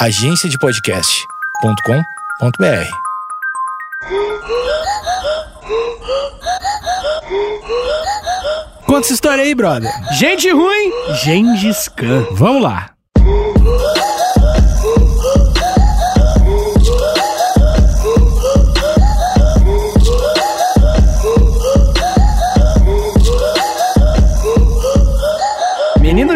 agenciadepodcast.com.br. Conta essa história aí, brother. Gente ruim, Gengis Khan. Vamos lá.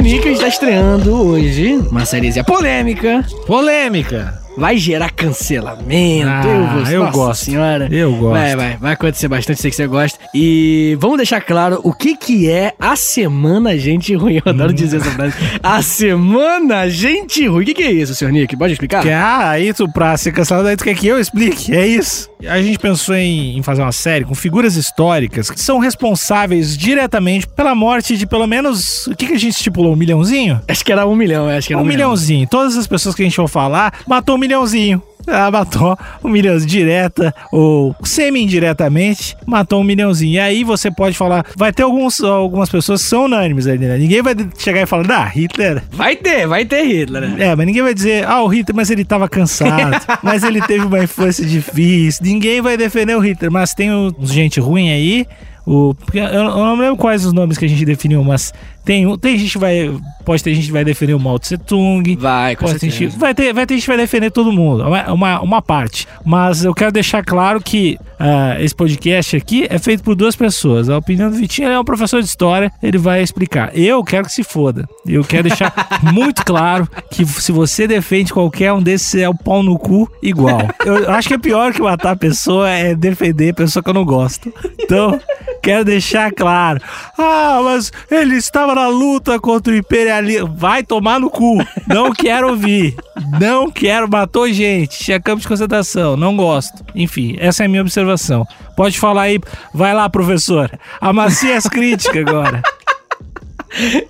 Nick está estreando hoje uma sériezinha polêmica. Polêmica. Vai gerar cancelamento. Ah, eu vou, eu gosto. senhora. Eu gosto. Vai, vai, vai acontecer bastante, sei que você gosta. E vamos deixar claro o que que é a semana gente ruim. Eu adoro dizer essa frase. A semana gente ruim. O que que é isso, senhor Nick? Pode explicar? Que, ah, aí tu, pra ser cancelado, aí tu quer que eu explique. É isso. A gente pensou em, em fazer uma série com figuras históricas que são responsáveis diretamente pela morte de pelo menos. O que, que a gente estipulou? Um milhãozinho? Acho que era um milhão, acho que era Um milhãozinho. Todas as pessoas que a gente for falar, matou um milhãozinho. Ela matou um milhãozinho direta ou semi-indiretamente, matou um milhãozinho. E aí você pode falar, vai ter alguns, algumas pessoas que são unânimes ali, né? Ninguém vai chegar e falar, ah, Hitler. Vai ter, vai ter Hitler, né? É, mas ninguém vai dizer, ah, o Hitler, mas ele tava cansado, mas ele teve uma infância difícil. Ninguém vai defender o Hitler, mas tem uns gente ruim aí. O, eu, eu não lembro quais os nomes que a gente definiu, mas tem, um- tem gente que vai. Pode ter gente que vai defender o Mao Tse Tung. Vai, com Pode ter certeza. gente, vai, ter, vai ter gente que vai defender todo mundo, uma, uma, parte. Mas eu quero deixar claro que ah, esse podcast aqui é feito por duas pessoas. A opinião do Vitinho é um professor de história, ele vai explicar. Eu quero que se foda. Eu quero deixar muito claro que se você defende qualquer um desses, é o pau no cu igual. Eu acho que é pior que matar a pessoa é defender a pessoa que eu não gosto. Então, quero deixar claro. Ah, mas ele estava na luta contra o imperialismo. Vai tomar no cu. Não quero ouvir. Não quero. Matou gente. Tinha campo de concentração. Não gosto. Enfim, essa é a minha observação. Pode falar aí. Vai lá, professor. Amacia as críticas agora.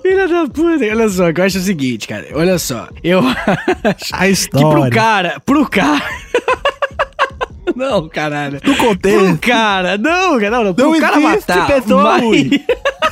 Filha da puta, olha só, eu acho o seguinte, cara. Olha só, eu acho A que pro história. cara, pro cara. Não, caralho. No contexto. Pro cara, não, cara, não, não. Não cara existe matar. pessoa mas- ruim.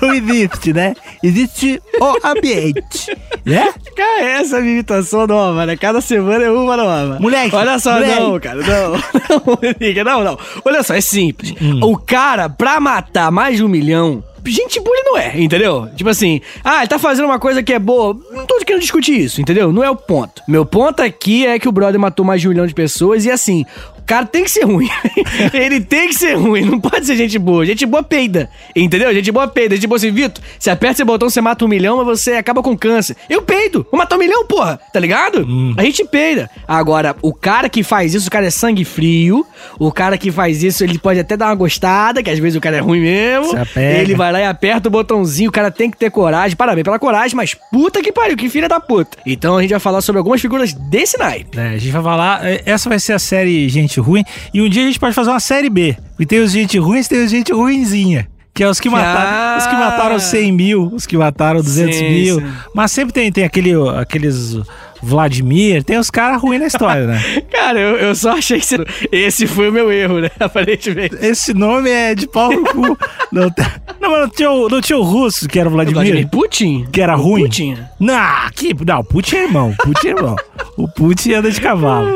Não existe, né? Existe o ambiente. Né? Cara, essa é imitação nova, né? Cada semana é uma nova. Moleque, Olha só, moleque. não, cara, não. Não, não, não. Olha só, é simples. Hum. O cara, pra matar mais de um milhão. Gente boa ele não é, entendeu? Tipo assim, ah, ele tá fazendo uma coisa que é boa. Não tô querendo discutir isso, entendeu? Não é o ponto. Meu ponto aqui é que o brother matou mais de um milhão de pessoas e assim, cara tem que ser ruim. ele tem que ser ruim, não pode ser gente boa. Gente boa peida, entendeu? Gente boa peida. Gente boa assim, Vitor, você aperta esse botão, você mata um milhão, mas você acaba com câncer. Eu peido, vou matar um milhão, porra, tá ligado? A gente peida. Agora, o cara que faz isso, o cara é sangue frio. O cara que faz isso, ele pode até dar uma gostada, que às vezes o cara é ruim mesmo. Ele vai lá e aperta o botãozinho, o cara tem que ter coragem. Parabéns pela coragem, mas puta que pariu, que filha da puta. Então a gente vai falar sobre algumas figuras desse naipe. É, a gente vai falar. é, Essa vai ser a série Gente Ruim. E um dia a gente pode fazer uma série B. E tem os gente ruins, tem os gente ruinzinha. Que é os que mataram, Ah. os que mataram 100 mil, os que mataram 200 Sim, mil. sim. Mas sempre tem, tem aquele, aqueles Vladimir, tem os caras ruins na história, né? Cara, eu, eu só achei que esse, foi o meu erro, né? Aparentemente. Esse nome é de pau no cu. Não, tem- não, mas não tinha, o, não tinha o russo, que era o Vladimir? Vladimir Putin? Que era O ruim? Putin. Não, que, não, o Putin é irmão. O Putin é irmão. O Putin anda de cavalo.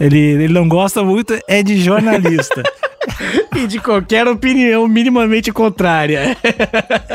Ele, ele não gosta muito, é de jornalista. E de qualquer opinião minimamente contrária.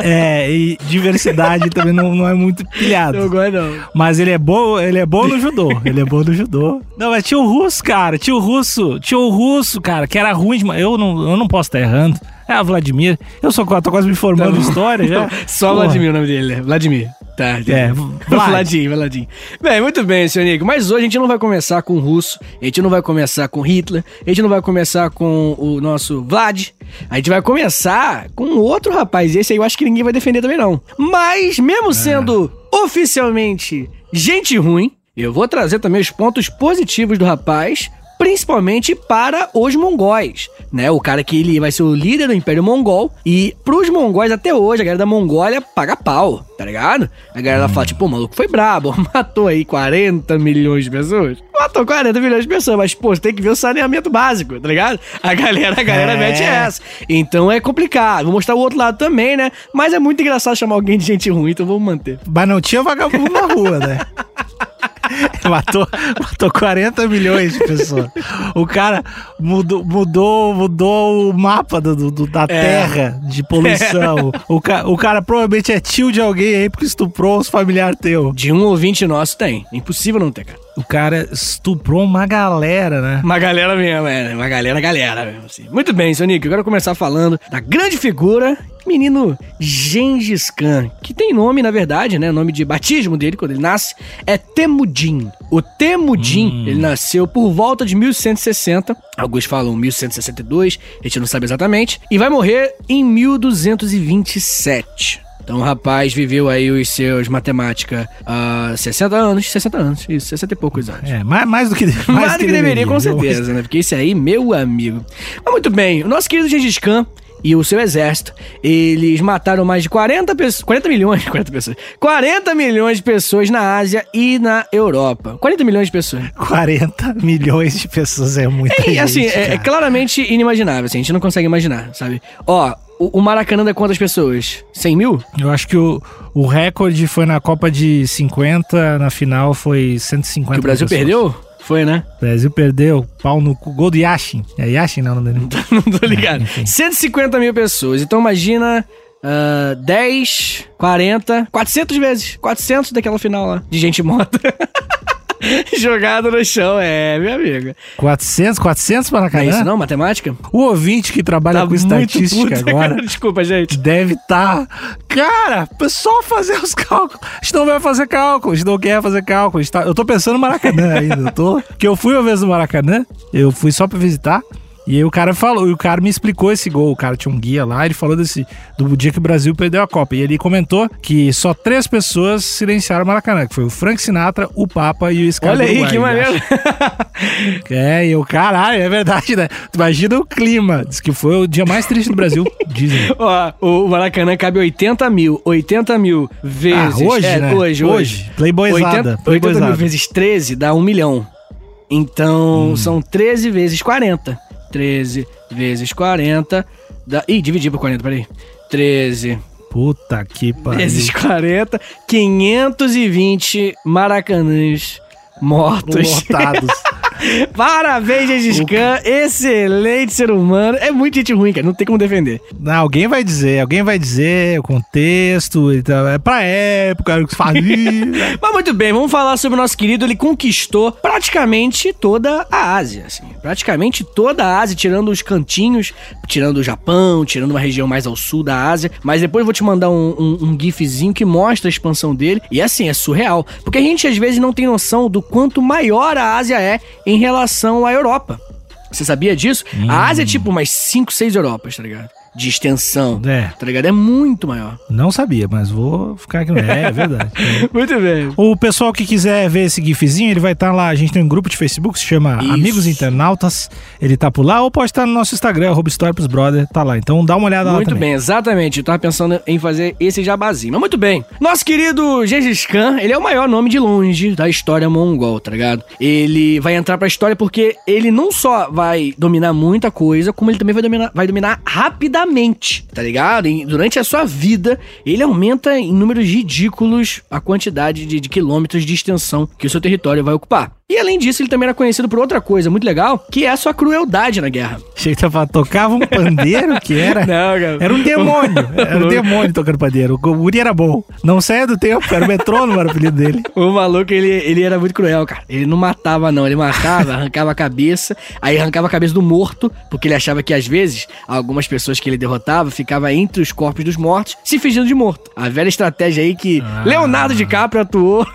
É, e diversidade também não, não é muito pilhado. Não gosto, não. Mas ele é bom, ele é bom no judô. Ele é bom no judô. Não, mas tinha o russo, cara. Tinha o russo. Tinha o russo, cara, que era ruim demais. Eu não, eu não posso estar errando. É Vladimir. Eu sou, tô quase me formando em história já. Só Porra. Vladimir o nome dele, né? Vladimir. Tá, É, Vlad. Vladim, Vladim. Bem, muito bem, senhor Nico. Mas hoje a gente não vai começar com o russo, a gente não vai começar com Hitler, a gente não vai começar com o nosso Vlad. A gente vai começar com outro rapaz. Esse aí eu acho que ninguém vai defender também, não. Mas, mesmo sendo oficialmente gente ruim, eu vou trazer também os pontos positivos do rapaz. Principalmente para os mongóis, né? O cara que ele vai ser o líder do Império Mongol. E pros mongóis até hoje, a galera da Mongólia paga pau, tá ligado? A galera fala, tipo, o maluco foi brabo, matou aí 40 milhões de pessoas. Matou 40 milhões de pessoas, mas, pô, você tem que ver o saneamento básico, tá ligado? A galera, a galera É. mete essa. Então é complicado. Vou mostrar o outro lado também, né? Mas é muito engraçado chamar alguém de gente ruim, então vamos manter. Mas não tinha vagabundo na rua, né? matou, matou 40 milhões de pessoas. O cara mudou, mudou, mudou o mapa do, do- da Terra de poluição. O, ca- o cara provavelmente é tio de alguém aí porque estuprou os familiares teu. De um ouvinte nosso tem. Impossível não ter, cara. O cara estuprou uma galera, né? Uma galera mesmo, é. Uma galera, galera mesmo, assim. Muito bem, Sonic. Eu quero começar falando da grande figura, menino Gengis Khan, que tem nome, na verdade, né? O nome de batismo dele, quando ele nasce, é Temudin. O Temudin, ele nasceu por volta de 1160. Alguns falam 1162, a gente não sabe exatamente. E vai morrer em 1227. Então o rapaz viveu aí os seus matemática há 60 anos, 60 anos, isso, 60 e poucos anos. É, mais, mais do que mais, Mais do que deveria, com viu? certeza, né? Porque esse aí, meu amigo. Mas muito bem, o nosso querido Gengis Khan e o seu exército, eles mataram mais de 40 pessoas, 40 milhões, 40 pessoas, 40 milhões de pessoas na Ásia e na Europa. 40 milhões de pessoas. 40 milhões de pessoas é E gente. assim, é, é claramente inimaginável, assim, a gente não consegue imaginar, sabe? Ó, o, o Maracanã dá quantas pessoas? 100 mil? Eu acho que o, o recorde foi na Copa de 50, na final foi 150 Que o Brasil pessoas. perdeu? Foi, né? O Brasil perdeu, pau no cu, gol do Yashin. É Yashin não, o nome dele. não tô ligado. enfim. 150 mil pessoas. Então imagina ah, 10, 40, 400 vezes. 400 daquela final lá. De gente morta. Jogada no chão, é, meu amigo. 400, 400 Não é Maracanã? isso não, matemática? O ouvinte que trabalha Tá com estatística puto, agora cara. Desculpa, gente. deve estar. Cara, só fazer os cálculos. A gente não vai fazer cálculo, a gente não quer fazer cálculo. a gente tá- Eu tô pensando no Maracanã ainda. Eu tô... Que eu fui uma vez no Maracanã, eu fui só pra visitar. E aí o cara falou, e o cara me explicou esse gol. O cara tinha um guia lá, ele falou desse do dia que o Brasil perdeu a Copa. E ele comentou que só três pessoas silenciaram o Maracanã, que foi o Frank Sinatra, o Papa e o Scar Olha aí, Uruguai, que maneiro. É, e eu, caralho, é verdade, né? Imagina o clima. Diz que foi o dia mais triste do Brasil, dizem. Ó, o Maracanã cabe 80 mil. 80 mil vezes. Ah, hoje, é, né? Hoje, Hoje. hoje. Playboyzada, 80, 80 playboyzada. mil vezes 13 dá 1 milhão. Então Hum. são 13 vezes 40. 13 vezes 40. Dá... Ih, dividir por 40, peraí. 13 Puta que pariu. vezes 40. 520 maracanãs mortos. Lotados. Parabéns, Gengis Khan. Excelente ser humano. É muito gente ruim, cara. Não tem como defender. Não, alguém vai dizer, alguém vai dizer o contexto, e tal, é pra época, o que fazia. Mas muito bem, vamos falar sobre o nosso querido. Ele conquistou praticamente toda a Ásia, assim. Praticamente toda a Ásia, tirando os cantinhos, tirando o Japão, tirando uma região mais ao sul da Ásia. Mas depois eu vou te mandar um, um, um gifzinho que mostra a expansão dele. E assim, é surreal. Porque a gente às vezes não tem noção do quanto maior a Ásia é em relação à Europa. Você sabia disso? A Ásia é tipo umas 5, 6 Europas, tá ligado? De extensão. É. Tá ligado? É muito maior. Não sabia, mas vou ficar aqui. É, é verdade. Muito bem. O pessoal que quiser ver esse gifzinho, ele vai estar lá. A gente tem um grupo de Facebook que se chama Isso. Amigos Internautas. Ele tá por lá, ou pode estar no nosso Instagram, arroba Brother, tá lá. Então dá uma olhada lá Muito bem, exatamente. Eu tava pensando em fazer esse jabazinho. Mas muito bem. Nosso querido Gengis Khan, ele é o maior nome de longe da história mongol, tá ligado? Ele vai entrar pra história porque ele não só vai dominar muita coisa, como ele também vai dominar, vai dominar rapidamente, tá ligado? E durante a sua vida, ele aumenta em números ridículos a quantidade de, de quilômetros de extensão que o seu território vai ocupar. E além disso, ele também era conhecido por outra coisa muito legal, que é a sua crueldade na guerra. Achei que tava, tocava um pandeiro que era. Não, cara. Era um demônio. Era um demônio tocando pandeiro. O Guri era bom. Não saia do tempo, era o metrônomo, era o apelido dele. O maluco, ele, ele era muito cruel, cara. Ele não matava, não. Ele matava, arrancava a cabeça, aí arrancava a cabeça do morto, porque ele achava que, às vezes, algumas pessoas que ele derrotava ficava entre os corpos dos mortos, se fingindo de morto. A velha estratégia aí que Ah. Leonardo DiCaprio atuou,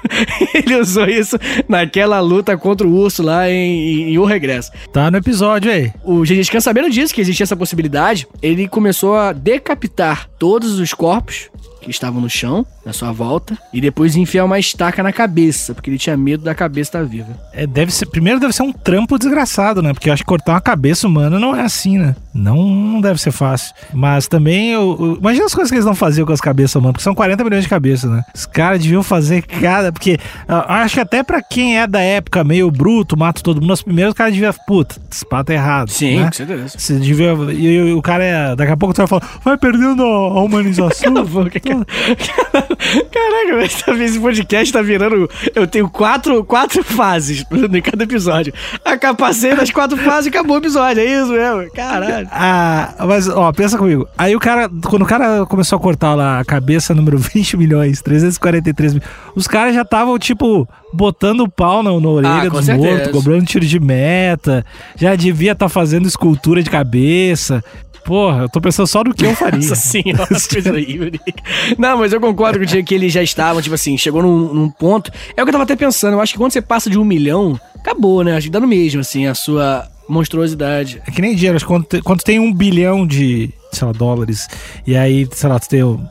ele usou isso naquela luta contra o urso lá em, em O Regresso. Tá no episódio aí. O Gengis Khan, sabendo disso, que existia essa possibilidade, ele começou a decapitar todos os corpos que estavam no chão, na sua volta, e depois enfiar uma estaca na cabeça, porque ele tinha medo da cabeça estar viva. É, deve ser, primeiro deve ser um trampo desgraçado, né? Porque eu acho que cortar uma cabeça humana não é assim, né? Não, não deve ser fácil. Mas também, eu, eu- imagina as coisas que eles não faziam com as cabeças humanas, porque são 40 milhões de cabeças, né? Os caras deviam fazer cada. Porque ah, acho que até pra quem é da época meio bruto, mata todo mundo, os primeiros os caras deviam. Puta, esse pato é errado. né? com certeza. Você devia. E, e o cara é. Daqui a pouco tu vai falar, vai perdendo a, a humanização. Cala a boca, Caraca, mas tá- esse podcast tá virando. Eu tenho quatro, quatro fases em cada episódio. A capacete das quatro fases e acabou o episódio, é isso mesmo? Caralho. Ah, mas, ó, pensa comigo. Aí o cara, quando o cara começou a cortar lá a cabeça número 20 milhões, 343 mil, os caras já estavam, tipo, botando o pau na, na orelha Ah, dos certeza. mortos, cobrando tiro de meta, já devia estar fazendo escultura de cabeça. Porra, eu tô pensando só no que eu faria. Nossa senhora, coisa horrível. Nick. Não, mas eu concordo contigo que eles já estavam, tipo assim, chegou num, num ponto. É o que eu tava até pensando, eu acho que quando você passa de um milhão, acabou, né? Acho que dá no mesmo, assim, a sua monstruosidade. É que nem dinheiro, quando, te- quando tem um bilhão de, sei lá, dólares, e aí, sei lá, tu tem um,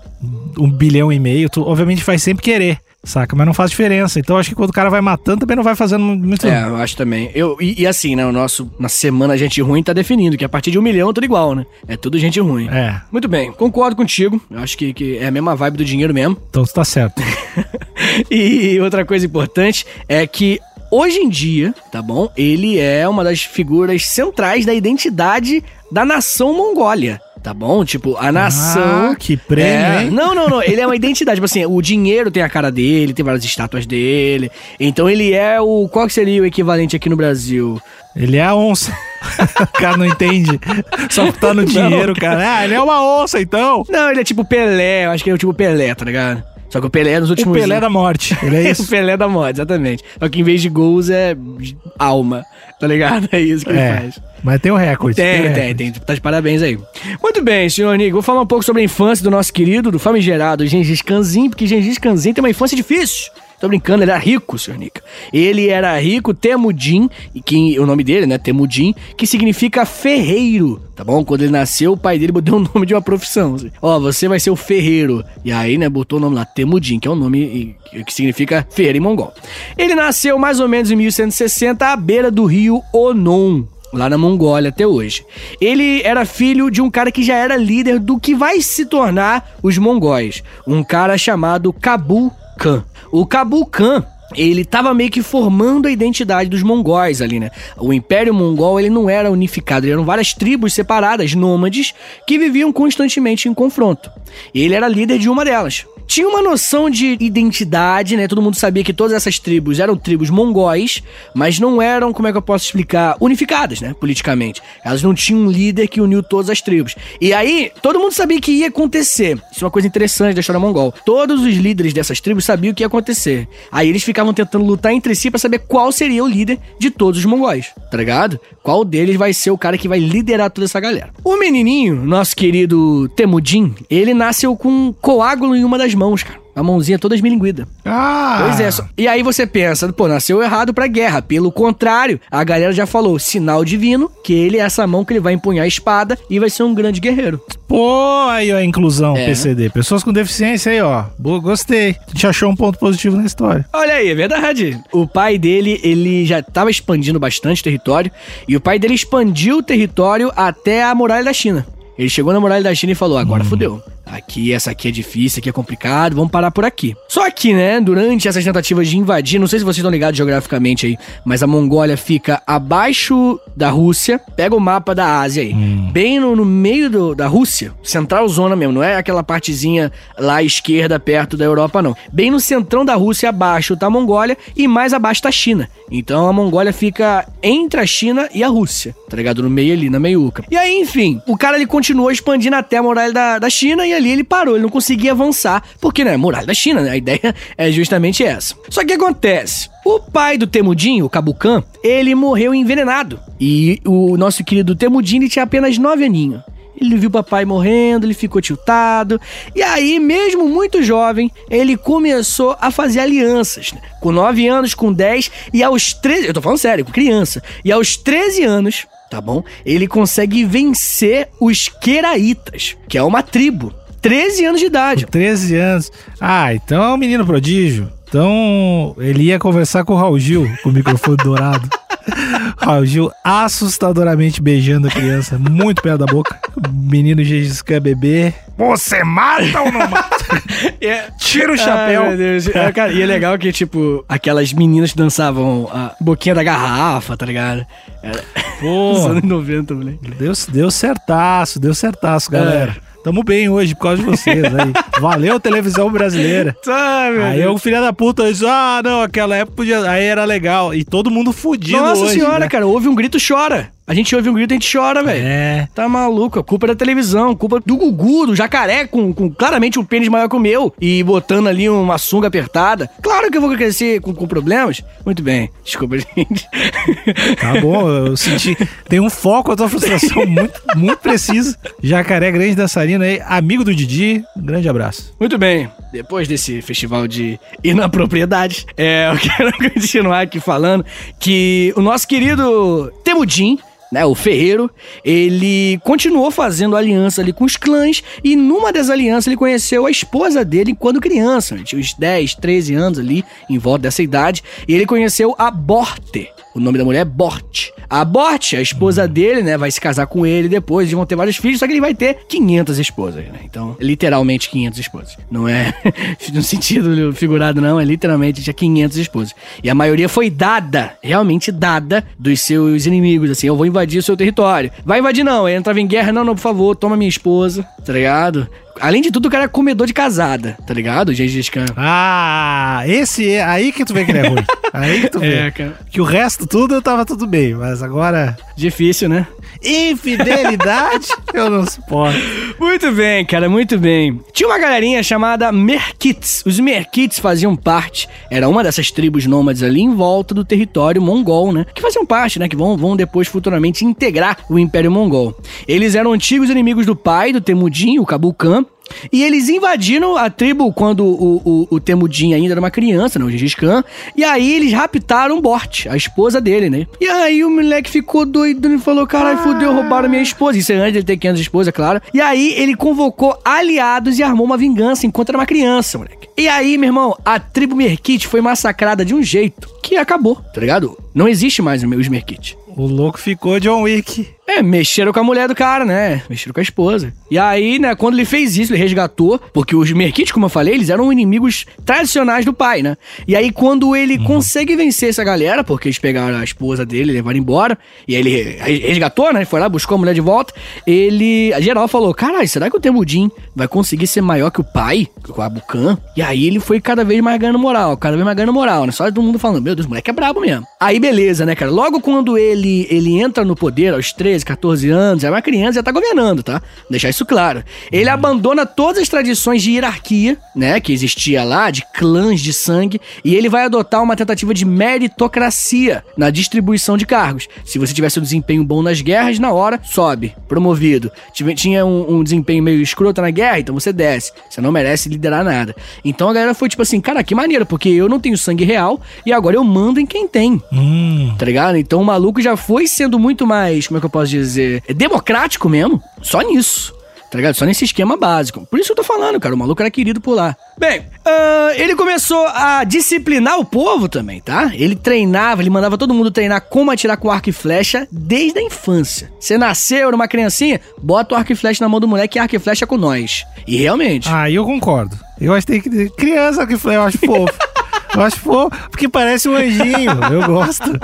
um bilhão e meio, tu obviamente vai sempre querer, saca? Mas não faz diferença. Então acho que quando o cara vai matando, também não vai fazendo muito. É, eu acho também. Eu, e, e assim, né? O nosso, na semana Gente Ruim tá definindo que a partir de um milhão é tudo igual, né? É tudo gente ruim. É, Muito bem, concordo contigo. Eu acho que, que é a mesma vibe do dinheiro mesmo. então tu tá certo. E outra coisa importante é que hoje em dia, tá bom? Ele é uma das figuras centrais da identidade da nação Mongólia. Tá bom? Tipo, a nação. Ah, que prêmio, É, hein? Não, não, não. Ele é uma identidade. Tipo assim, o dinheiro tem a cara dele, tem várias estátuas dele. Então ele é o. Qual que seria o equivalente aqui no Brasil? Ele é a onça. o cara não entende. Só tá no dinheiro, cara. Ah, ele é uma onça, então. Não, ele é tipo Pelé. Eu acho que ele é o tipo Pelé, tá ligado? Só que o Pelé nos O últimos Pelé da morte. Ele é o isso. Pelé da moda, exatamente. Só que em vez de gols é alma, tá ligado? É isso que ele É, faz. mas tem o recorde. Tem, o tem, recorde. tem. Tá de parabéns aí. Muito bem, senhor Nico. Vou falar um pouco sobre a infância do nosso querido, do famigerado Gengis Khanzin, porque Gengis Khanzin tem uma infância difícil. Tô brincando, ele era rico, senhor Nico. Ele era rico, Temudin, e que o nome dele, né, Temudin, que significa ferreiro, tá bom? Quando ele nasceu, o pai dele botou o nome de uma profissão. assim. Ó, você vai ser o ferreiro. E aí, né, botou o nome lá, Temudin, que é um nome que significa ferreiro em mongol. Ele nasceu mais ou menos em 1160 à beira do rio Onon, lá na Mongólia até hoje. Ele era filho de um cara que já era líder do que vai se tornar os mongóis, um cara chamado Kabu Khan. O Kabu Khan ele tava meio que formando a identidade dos mongóis ali, né? O Império Mongol, ele não era unificado, eram várias tribos separadas, nômades, que viviam constantemente em confronto. Ele era líder de uma delas. Tinha uma noção de identidade, né? Todo mundo sabia que todas essas tribos eram tribos mongóis, mas não eram, como é que eu posso explicar, unificadas, né? Politicamente. Elas não tinham um líder que uniu todas as tribos. E aí, todo mundo sabia que ia acontecer. Isso é uma coisa interessante da história mongol. Todos os líderes dessas tribos sabiam o que ia acontecer. Aí eles ficavam tentando lutar entre si pra saber qual seria o líder de todos os mongóis, tá ligado? Qual deles vai ser o cara que vai liderar toda essa galera. O menininho, nosso querido Temudin, ele nasceu com um coágulo em uma das mãos, cara. A mãozinha toda esmilinguida. Ah! Pois é, só- e aí você pensa, pô, nasceu errado pra guerra. Pelo contrário, a galera já falou, sinal divino, que ele é essa mão que ele vai empunhar a espada e vai ser um grande guerreiro. Pô, aí ó, a inclusão, É. PCD. Pessoas com deficiência aí, ó. Boa, gostei. A gente achou um ponto positivo na história. Olha aí, é verdade. O pai dele, ele já tava expandindo bastante território, e o pai dele expandiu o território até a muralha da China. Ele chegou na muralha da China e falou: agora fudeu. Aqui, essa aqui é difícil, aqui é complicado, vamos parar por aqui. Só que, né, durante essas tentativas de invadir, não sei se vocês estão ligados geograficamente aí, mas a Mongólia fica abaixo da Rússia. Pega o mapa da Ásia aí. Bem no, no meio do- da Rússia, central zona mesmo, não é aquela partezinha lá à esquerda, perto da Europa, não. Bem no centrão da Rússia, abaixo tá a Mongólia e mais abaixo tá a China. Então a Mongólia fica entre a China e a Rússia, tá ligado? No meio ali, na meiuca. E aí, enfim, o cara ele continuou expandindo até a muralha da, da China e ali ele parou, ele não conseguia avançar, porque, né, muralha da China, né? A ideia é justamente essa. Só que acontece? O pai do Temudin, o Kabukan, ele morreu envenenado. E o nosso querido Temudin ele tinha apenas nove aninhos. Ele viu o papai morrendo, ele ficou tiltado. E aí, mesmo muito jovem, ele começou a fazer alianças. né? Com 9 anos, com 10 e aos 13. Eu tô falando sério, com criança. E aos 13 anos, tá bom? Ele consegue vencer os Queraitas, que é uma tribo. 13 anos de idade. 13 anos. Ah, então é um menino prodígio. Então ele ia conversar com o Raul Gil, com o microfone dourado. Raul Gil assustadoramente beijando a criança, muito perto da boca. O menino Gengis Khan bebê. Você mata ou não mata? Tira o chapéu. Ai, meu Deus. É, cara, e é legal que, tipo, aquelas meninas que dançavam a boquinha da garrafa, tá ligado? Era... Pô. Anos 90, moleque. Deu, deu certaço, deu certaço, galera. Tamo bem hoje por causa de vocês aí. Valeu, televisão brasileira. Tá, meu Aí o filho da puta disse: Ah, não, aquela época podia. Aí era legal. E todo mundo fudido Nossa hoje. senhora, né? cara, ouve um grito, chora. A gente ouve um grito, a gente chora, velho. É. Tá maluco, a culpa é da televisão, culpa do Gugu, do jacaré, com, com claramente um pênis maior que o meu, e botando ali uma sunga apertada. Claro que eu vou crescer com, com problemas. Muito bem, desculpa, gente. Tá bom, eu senti. Tem um foco, a tua frustração muito, muito preciso. Jacaré Grande Dançarino aí, amigo do Didi. Um grande abraço. Muito bem, depois desse festival de inapropriedades, é, eu quero continuar aqui falando que o nosso querido Temudin, né, o Ferreiro, ele continuou fazendo aliança ali com os clãs e numa das alianças ele conheceu a esposa dele quando criança, tinha uns 10, 13 anos ali, em volta dessa idade, e ele conheceu a Borte. O nome da mulher é Bort. A Bort, a esposa dele, né, vai se casar com ele depois, eles vão ter vários filhos, só que ele vai ter 500 esposas, né? Então, literalmente 500 esposas. Não é no sentido figurado, não, é literalmente tinha 500 esposas. E a maioria foi dada, realmente dada, dos seus inimigos, assim, eu vou invadir o seu território. Vai invadir não, ele entrava em guerra, não, não, por favor, toma minha esposa, tá ligado? Além de tudo, o cara é comedor de casada, tá ligado? Gengis Khan. Ah, esse é. Aí que tu vê que ele é ruim. Aí que tu vê. É, cara. Que o resto tudo eu tava tudo bem, mas agora. Difícil, né? Infidelidade, eu não suporto. Muito bem, cara, muito bem. Tinha uma galerinha chamada Merkits. Os Merkits faziam parte, era uma dessas tribos nômades ali em volta do território mongol, né? Que faziam parte, né? Que vão, vão depois futuramente integrar o Império Mongol. Eles eram antigos inimigos do pai, do Temudin, o Kabu Khan. E eles invadiram a tribo quando o, o, o Temudin ainda era uma criança, né? O Gengis Khan. E aí eles raptaram Bort, a esposa dele, né? E aí o moleque ficou doido e falou: caralho, fudeu, roubaram minha esposa. Isso é antes dele ter 500 esposas, claro. E aí ele convocou aliados e armou uma vingança enquanto era uma criança, moleque. E aí, meu irmão, a tribo Merkit foi massacrada de um jeito que acabou, tá ligado? Não existe mais os Merkit. O louco ficou John Wick. É, mexeram com a mulher do cara, né? Mexeram com a esposa. E aí, né, quando ele fez isso, ele resgatou, porque os Merkits, como eu falei, eles eram inimigos tradicionais do pai, né? E aí, quando ele consegue vencer essa galera, porque eles pegaram a esposa dele levaram embora, e aí ele re- resgatou, né? Foi lá, buscou a mulher de volta. Ele, a geral falou: caralho, será que o Temudin vai conseguir ser maior que o pai, com a Bucan? E aí ele foi cada vez mais ganhando moral, cada vez mais ganhando moral, né? Só todo mundo falando: meu Deus, o moleque é brabo mesmo. Aí beleza, né, cara? Logo quando ele, ele entra no poder, aos 13, 14 anos, é uma criança, já tá governando, tá? Deixar isso claro. Ele abandona todas as tradições de hierarquia, né, que existia lá, de clãs de sangue, e ele vai adotar uma tentativa de meritocracia na distribuição de cargos. Se você tivesse um desempenho bom nas guerras, na hora, sobe, promovido. Tinha um, um desempenho meio escroto na guerra, então você desce. Você não merece liderar nada. Então a galera foi tipo assim, cara, que maneiro, porque eu não tenho sangue real e agora eu mando em quem tem. Hum. Tá ligado? Então o maluco já foi sendo muito mais, como é que eu posso dizer? É democrático mesmo. Só nisso. Tá ligado? Só nesse esquema básico. Por isso que eu tô falando, cara. O maluco era querido por lá. Bem, ah, ele começou a disciplinar o povo também, tá? Ele treinava, ele mandava todo mundo treinar como atirar com arco e flecha desde a infância. Você nasceu, era uma criancinha, bota o arco e flecha na mão do moleque e arco e flecha com nós. E realmente. Aí eu concordo. Eu acho que tem que. Criança que eu acho fofo. Eu acho fofo, porque parece um anjinho. Eu gosto.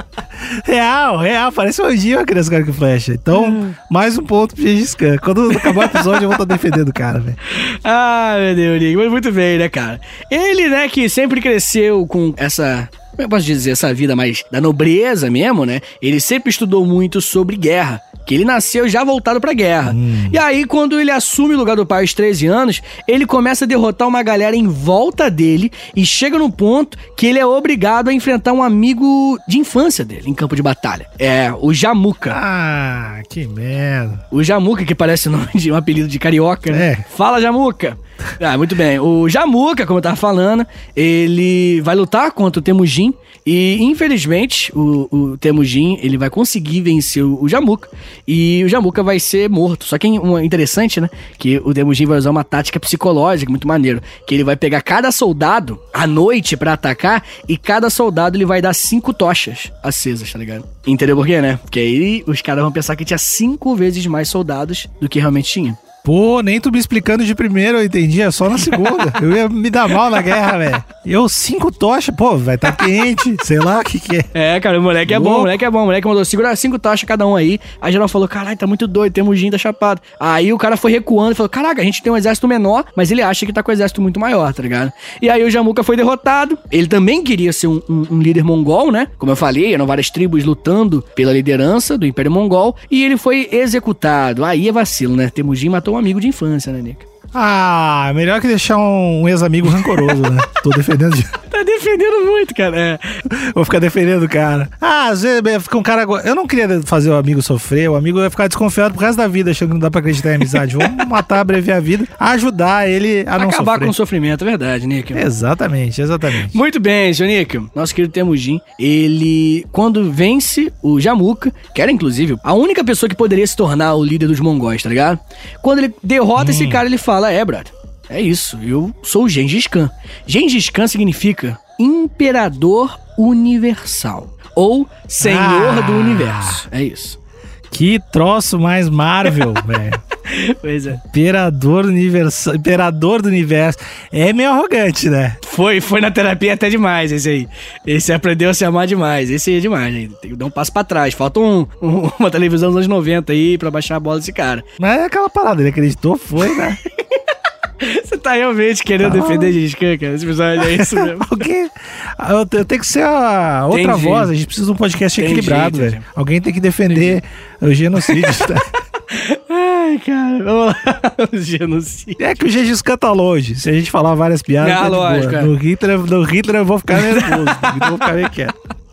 Real, real, parece um anjinho a criança com arco e flecha. Então, mais um ponto pro Gengis Khan. Quando acabar o episódio, eu vou estar defendendo o cara, velho. Ah, meu Deus, Nick, mas muito bem, né, cara? Ele, né, que sempre cresceu com essa. Como eu posso dizer? Essa vida mais da nobreza mesmo, né? Ele sempre estudou muito sobre guerra. Que ele nasceu já voltado pra guerra. E aí, quando ele assume o lugar do pai aos 13 anos, ele começa a derrotar uma galera em volta dele e chega no ponto que ele é obrigado a enfrentar um amigo de infância dele em campo de batalha. É, o Jamuca. Ah, que merda. O Jamuca, que parece o nome de um apelido de carioca, né? É. Fala, Jamuca! Ah, muito bem. O Jamuca, como eu tava falando, ele vai lutar contra o Temujin e, infelizmente, o, o Temujin, ele vai conseguir vencer o, o Jamuca e o Jamuca vai ser morto. Só que um interessante, né, que o Temujin vai usar uma tática psicológica muito maneiro, que ele vai pegar cada soldado à noite pra atacar e cada soldado ele vai dar cinco tochas acesas, tá ligado? Entendeu por quê, né? Porque aí os caras vão pensar que tinha cinco vezes mais soldados do que realmente tinha. Pô, nem tu me explicando de primeiro eu entendi, é só na segunda. eu ia me dar mal na guerra, velho. Eu, cinco tochas, pô, vai tá quente, sei lá o que que é. É, cara, o moleque é bom, o moleque é bom. O moleque mandou, segura cinco tochas cada um aí. Aí geral falou, caralho, tá muito doido, temos Jin, tá chapado. Aí o cara foi recuando e falou, caraca, a gente tem um exército menor, mas ele acha que tá com um exército muito maior, tá ligado? E aí o Jamuka foi derrotado. Ele também queria ser um, um, um líder mongol, né? Como eu falei, eram várias tribos lutando pela liderança do Império Mongol. E ele foi executado. Aí é vacilo, né? Temujin matou amigo de infância, né, Nick? Ah, melhor que deixar um, ex-amigo rancoroso, né? Tô defendendo. De... tá defendendo muito, cara. É. Vou ficar defendendo o cara. Ah, às vezes fica um cara. Eu não queria fazer o amigo sofrer, o amigo vai ficar desconfiado pro resto da vida, achando que não dá pra acreditar em amizade. Vamos matar, abreviar a vida, ajudar ele a não Acabar sofrer. com o sofrimento, é verdade, Nick. Exatamente, exatamente. Muito bem, seu Nick. Nosso querido Temujin, ele, quando vence o Jamuka, que era inclusive a única pessoa que poderia se tornar o líder dos mongóis, tá ligado? Quando ele derrota hum. esse cara, ele fala: É, brother, é isso, eu sou o Gengis Khan. Gengis Khan significa Imperador Universal ou Senhor ah, do Universo. É isso. Que troço mais Marvel, velho. Pois é. Imperador universo, Imperador do universo. É meio arrogante, né? Foi, foi na terapia até demais esse aí. Esse aprendeu a se amar demais. Esse aí é demais, né? Tem que dar um passo pra trás. Falta um, um, uma televisão dos anos 90 aí pra baixar a bola desse cara. Mas é aquela parada, ele acreditou, foi, né? Você tá realmente querendo defender Gengis Khan, cara? Esse episódio é isso mesmo. Alguém. Eu, eu tenho que ser a outra tem voz. A gente precisa de um podcast tem equilibrado, velho. Alguém tem que defender tem o genocídio. Tá? Ai, cara, vamos lá. o genocídio. É que o Gengis Khan tá longe. Se a gente falar várias piadas. Ah, tá lógico, cara. No Hitler, no Hitler eu vou ficar nervoso. eu vou ficar meio quieto.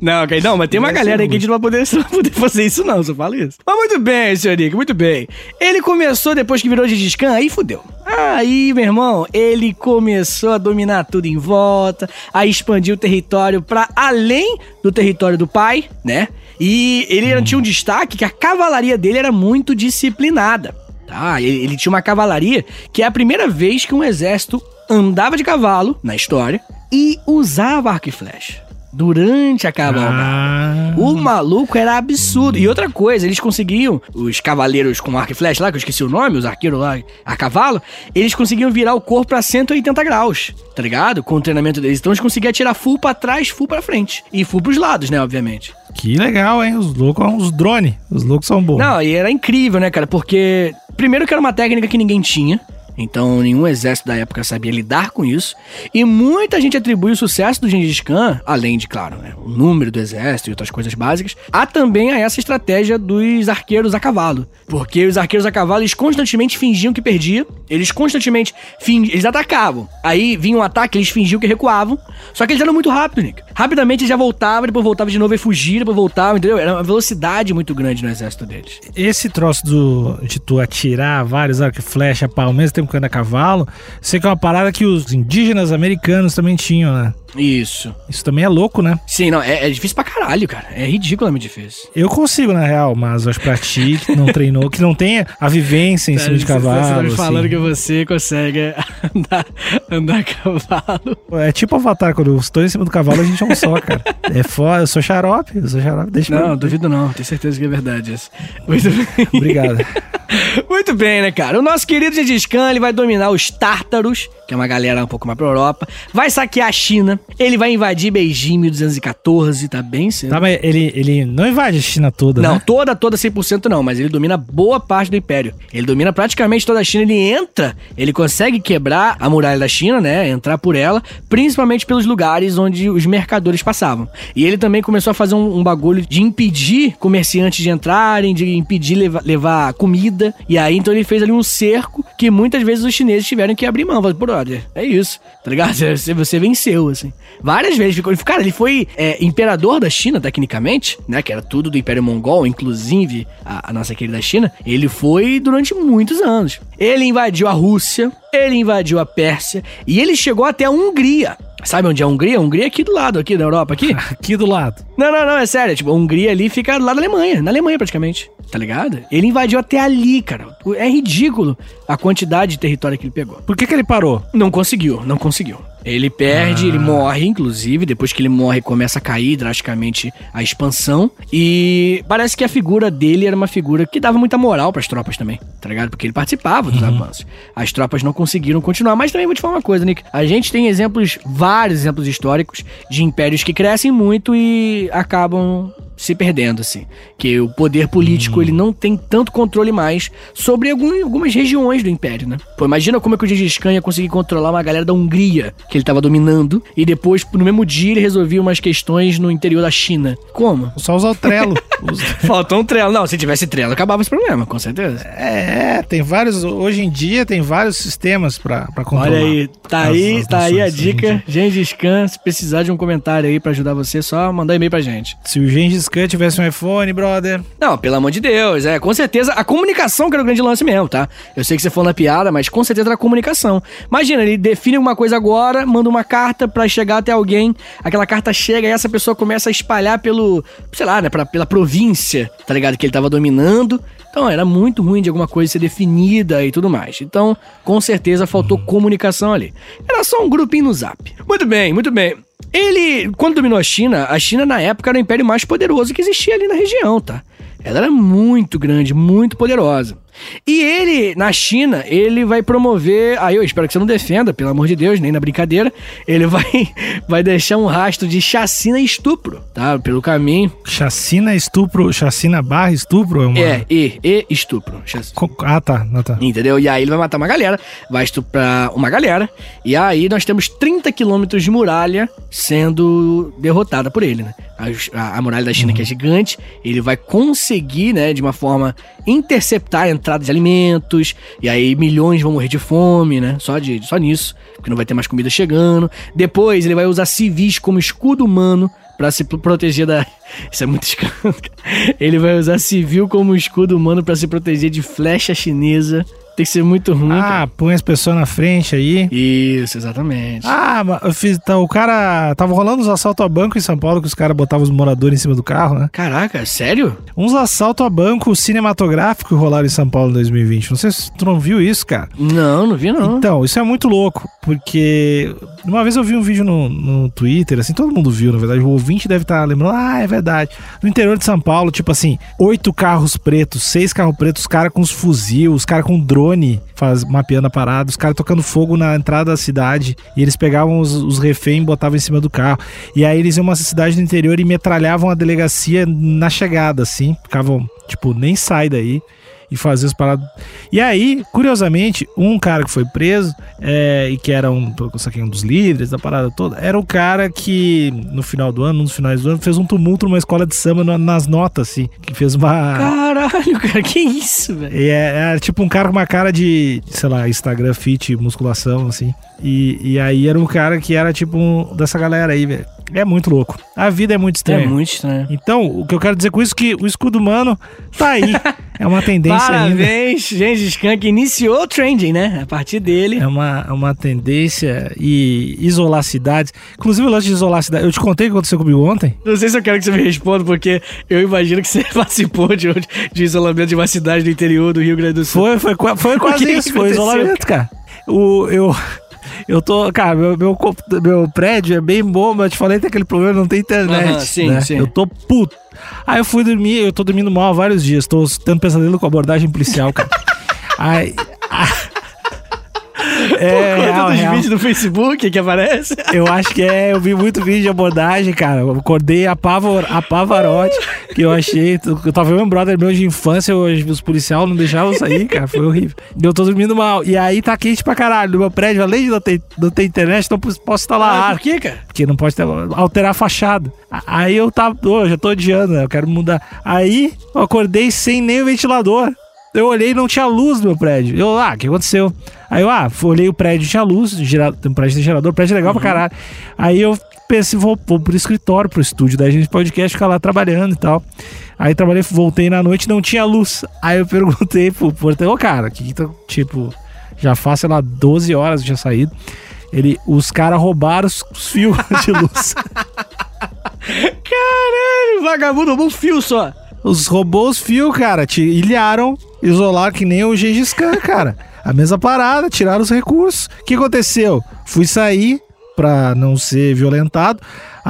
Não, okay, não, mas tem uma galera aí que a gente não vai poder, não vai poder fazer isso, não, só falo isso. Mas muito bem, senhor Nick, muito bem. Ele começou depois que virou de Khan, aí fudeu. Aí, meu irmão, ele começou a dominar tudo em volta, a expandir o território para além do território do pai, né? E ele hum. tinha um destaque que a cavalaria dele era muito disciplinada. Tá? Ele, ele tinha uma cavalaria que é a primeira vez que um exército andava de cavalo na história e usava arco e flecha durante a cavalgada. Ah. O maluco era absurdo. E outra coisa, eles conseguiam, os cavaleiros com arco e flecha lá, que eu esqueci o nome, os arqueiros lá a cavalo, eles conseguiam virar o corpo pra 180 graus, tá ligado? Com o treinamento deles. Então eles conseguiam tirar full pra trás, full pra frente. E full pros lados, né, obviamente. Que legal, hein? Os loucos são uns drones. Os loucos são bons. Não, e era incrível, né, cara? Porque, primeiro que era uma técnica que ninguém tinha. Então, nenhum exército da época sabia lidar com isso. E muita gente atribui o sucesso do Gengis Khan, além de, claro, né, o número do exército e outras coisas básicas, a também a essa estratégia dos arqueiros a cavalo. Porque os arqueiros a cavalo, eles constantemente fingiam que perdiam, eles constantemente fingiam, eles atacavam. Aí vinha um ataque, eles fingiam que recuavam. Só que eles eram muito rápidos, Nick. Rapidamente eles já voltavam, depois voltavam de novo e fugiam, depois voltavam, entendeu? Era uma velocidade muito grande no exército deles. Esse troço do, de tu atirar vários arcos e flecha, pá, ao mesmo tempo que anda a cavalo, sei que é uma parada que os indígenas americanos também tinham, né? Isso. Isso também é louco, né? Sim, não, é, é, difícil pra caralho, cara. É ridiculamente difícil. Eu consigo, na real, mas acho pra ti, que não treinou, que não tenha a vivência em cima de cavalo. Você tá me assim. falando que você consegue andar, andar a cavalo. É tipo Avatar, quando eu estou em cima do cavalo, a gente é um só, cara. É foda, eu sou xarope, eu sou xarope, deixa Não, duvido não, tenho certeza que é verdade isso. Muito bem. Obrigado. Muito bem, né, cara? O nosso querido Khan, ele vai dominar os tártaros, que é uma galera um pouco mais pra Europa, vai saquear a China, ele vai invadir Beijing em 1214, tá bem cedo. Tá, mas ele, ele não invade a China toda, Não, né? toda, toda 100% não, mas ele domina boa parte do império. Ele domina praticamente toda a China, ele entra, ele consegue quebrar a muralha da China, né, entrar por ela, principalmente pelos lugares onde os mercadores passavam. E ele também começou a fazer um, um bagulho de impedir comerciantes de entrarem, de impedir levar, levar comida e aí, então, ele fez ali um cerco que muitas vezes os chineses tiveram que abrir mão. Falei, brother, é isso. Tá ligado? Você, você venceu, assim. Várias vezes. Ficou, cara, ele foi é, imperador da China, tecnicamente, né? Que era tudo do Império Mongol, inclusive a, a nossa querida China. Ele foi durante muitos anos. Ele invadiu a Rússia, ele invadiu a Pérsia e ele chegou até a Hungria. Sabe onde é a Hungria? A Hungria é aqui do lado, aqui da Europa, aqui. aqui do lado. Não, não, não, é sério. Tipo, a Hungria ali fica do lado da Alemanha, na Alemanha praticamente. Tá ligado? Ele invadiu até ali, cara. É ridículo a quantidade de território que ele pegou. Por que, que ele parou? Não conseguiu, não conseguiu. Ele perde, Ah. ele morre, inclusive. Depois que ele morre, começa a cair drasticamente a expansão. E parece que a figura dele era uma figura que dava muita moral pras tropas também, tá ligado? Porque ele participava dos avanços. As tropas não conseguiram continuar. Mas também vou te falar uma coisa, Nick. A gente tem exemplos, vários exemplos históricos de impérios que crescem muito e acabam se perdendo, assim. Que o poder político, ele não tem tanto controle mais sobre algum- algumas regiões do império, né? Pô, imagina como é que o Gengis Khan ia conseguir controlar uma galera da Hungria, que ele tava dominando, e depois, no mesmo dia, ele resolvia umas questões no interior da China. Como? Só usar o Trello. Faltou um trelo. Não, se tivesse trelo, acabava esse problema, com certeza. É, tem vários. Hoje em dia tem vários sistemas pra, pra controlar. Olha aí, tá as- aí, as tá aí a dica. Gengis Khan, se precisar de um comentário aí pra ajudar você, só mandar e-mail pra gente. Se o Gengis Khan tivesse um iPhone, brother. Não, pelo amor de Deus, é, com certeza a comunicação que era o grande lance mesmo, tá? Eu sei que você falou na piada, mas com certeza era a comunicação. Imagina, ele define alguma coisa agora, manda uma carta pra chegar até alguém, aquela carta chega e essa pessoa começa a espalhar pelo, sei lá, né, pra, pela província, tá ligado? Que ele tava dominando. Então era muito ruim de alguma coisa ser definida e tudo mais. Então, com certeza faltou comunicação ali. Era só um grupinho no zap. Muito bem, muito bem. Ele, quando dominou a China, a China na época era o império mais poderoso que existia ali na região, tá? Ela era muito grande, muito poderosa. E ele, na China, ele vai promover. Aí eu espero que você não defenda, pelo amor de Deus, nem na brincadeira. Ele vai, vai deixar um rastro de chacina e estupro, tá? Pelo caminho. Chacina, estupro. Chacina barra estupro? É, uma... É, e, e estupro. Chac- Ah, tá. Ah, tá. Entendeu? E aí ele vai matar uma galera, vai estuprar uma galera, e aí nós temos 30 quilômetros de muralha sendo derrotada por ele, né? A, a- a muralha da China, que é gigante, ele vai conseguir, né, de uma forma, interceptar a entrada de alimentos, e aí milhões vão morrer de fome, né? Só, de, só nisso, porque não vai ter mais comida chegando. Depois ele vai usar civis como escudo humano Pra se pro- proteger da. Isso é muito escândalo. Ele vai usar civil como escudo humano pra se proteger de flecha chinesa. Tem que ser muito ruim. cara. Ah, põe as pessoas na frente aí. Isso, exatamente. Ah, mas eu fiz, tá, o cara. Tava rolando uns assaltos a banco em São Paulo que os caras botavam os moradores em cima do carro, né? Caraca, sério? Uns assaltos a banco cinematográfico rolaram em São Paulo em 2020. Não sei se tu não viu isso, cara. Não, não vi não. Então, isso é muito louco, porque uma vez eu vi um vídeo no, no Twitter, assim, todo mundo viu, na verdade, o ouvinte deve estar lembrando, ah, é verdade. No interior de São Paulo, tipo assim, oito carros pretos, seis carros pretos, os caras com os fuzil, os caras com drone faz, mapeando a parada, os caras tocando fogo na entrada da cidade, e eles pegavam os, os reféns e botavam em cima do carro. E aí eles iam uma cidade do interior e metralhavam a delegacia na chegada, assim, ficavam, tipo, nem sai daí e fazer as paradas. E aí, curiosamente, um cara que foi preso, é, e que era um, aqui, um dos líderes da parada toda, era o cara que, no final do ano, dos finais do ano, fez um tumulto numa escola de samba na- nas notas, assim, que fez uma. Caralho, cara, que isso, velho? E é, era tipo um cara com uma cara de, sei lá, Instagram fit, musculação, assim. E, e aí era um cara que era tipo um, dessa galera aí, velho. É muito louco. A vida é muito É estranha. muito estranho. Então, o que eu quero dizer com isso é que o escudo humano tá aí. é uma tendência ainda. Parabéns, Gengis Khan, que iniciou o trending, né? A partir dele. É uma, é uma tendência e isolar cidades. Inclusive, o lance de isolar cidades. Eu te contei o que aconteceu comigo ontem? Não sei se eu quero que você me responda, porque eu imagino que você participou de, de isolamento de uma cidade do interior do Rio Grande do Sul. Foi, foi, qua- foi quase isso. Foi isolamento, cara. O, eu, eu tô. Cara, meu, meu, meu prédio é bem bom, mas eu te falei que tem aquele problema, não tem internet. Aham, sim, né? sim. Eu tô puto. Aí eu fui dormir, eu tô dormindo mal há vários dias. Tô tendo pesadelo com abordagem policial, cara. Aí. É, Conta real, dos real. vídeos do Facebook que aparece. Eu acho que é, eu vi muito vídeo de abordagem, cara. Eu acordei a, pavor, a pavarote, que eu achei. Eu tava vendo um brother meu de infância, hoje os policiais não deixavam eu sair, cara. Foi horrível. Eu tô dormindo mal. E aí tá quente pra caralho. No meu prédio, além de não ter, não ter internet, não posso instalar Ah, ar. por quê, cara? Porque não pode ter- alterar a fachada. Aí eu tava. Ô, já tô odiando, né? Eu quero mudar. Aí eu acordei sem nem o ventilador. Eu olhei e não tinha luz no meu prédio. Eu, ah, o que aconteceu? Aí eu, ah, olhei o prédio, tinha luz, gera, tem um prédio tem gerador, prédio legal pra caralho. Aí eu pensei, vou, vou pro escritório, pro estúdio da gente podcast, ficar lá trabalhando e tal. Aí trabalhei, voltei na noite não tinha luz. Aí eu perguntei pro porteiro, ô cara, que, que tá, tipo, já faz, sei lá, 12 horas que tinha saído. Ele, os caras roubaram os, os fios de luz. Caralho, vagabundo um fio só. Os roubou os fios, cara. Te ilharam, isolaram que nem o Gengis Khan, cara. A mesma parada, tiraram os recursos. O que aconteceu? Fui sair pra não ser violentado.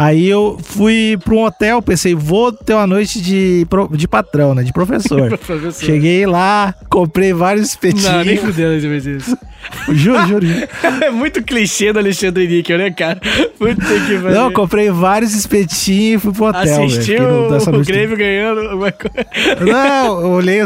Aí eu fui para um hotel, pensei, vou ter uma noite de, de patrão, né? De professor. professor. Cheguei lá, comprei vários espetinhos. Não, nem fudendo você isso. Juro, juro, juro. é muito clichê do Alexandre Níquel, né, cara? Muito que fazer. Não, comprei vários espetinhos e fui pro hotel. Assistiu o, o Grêmio ganhando uma coisa. Não, eu olhei,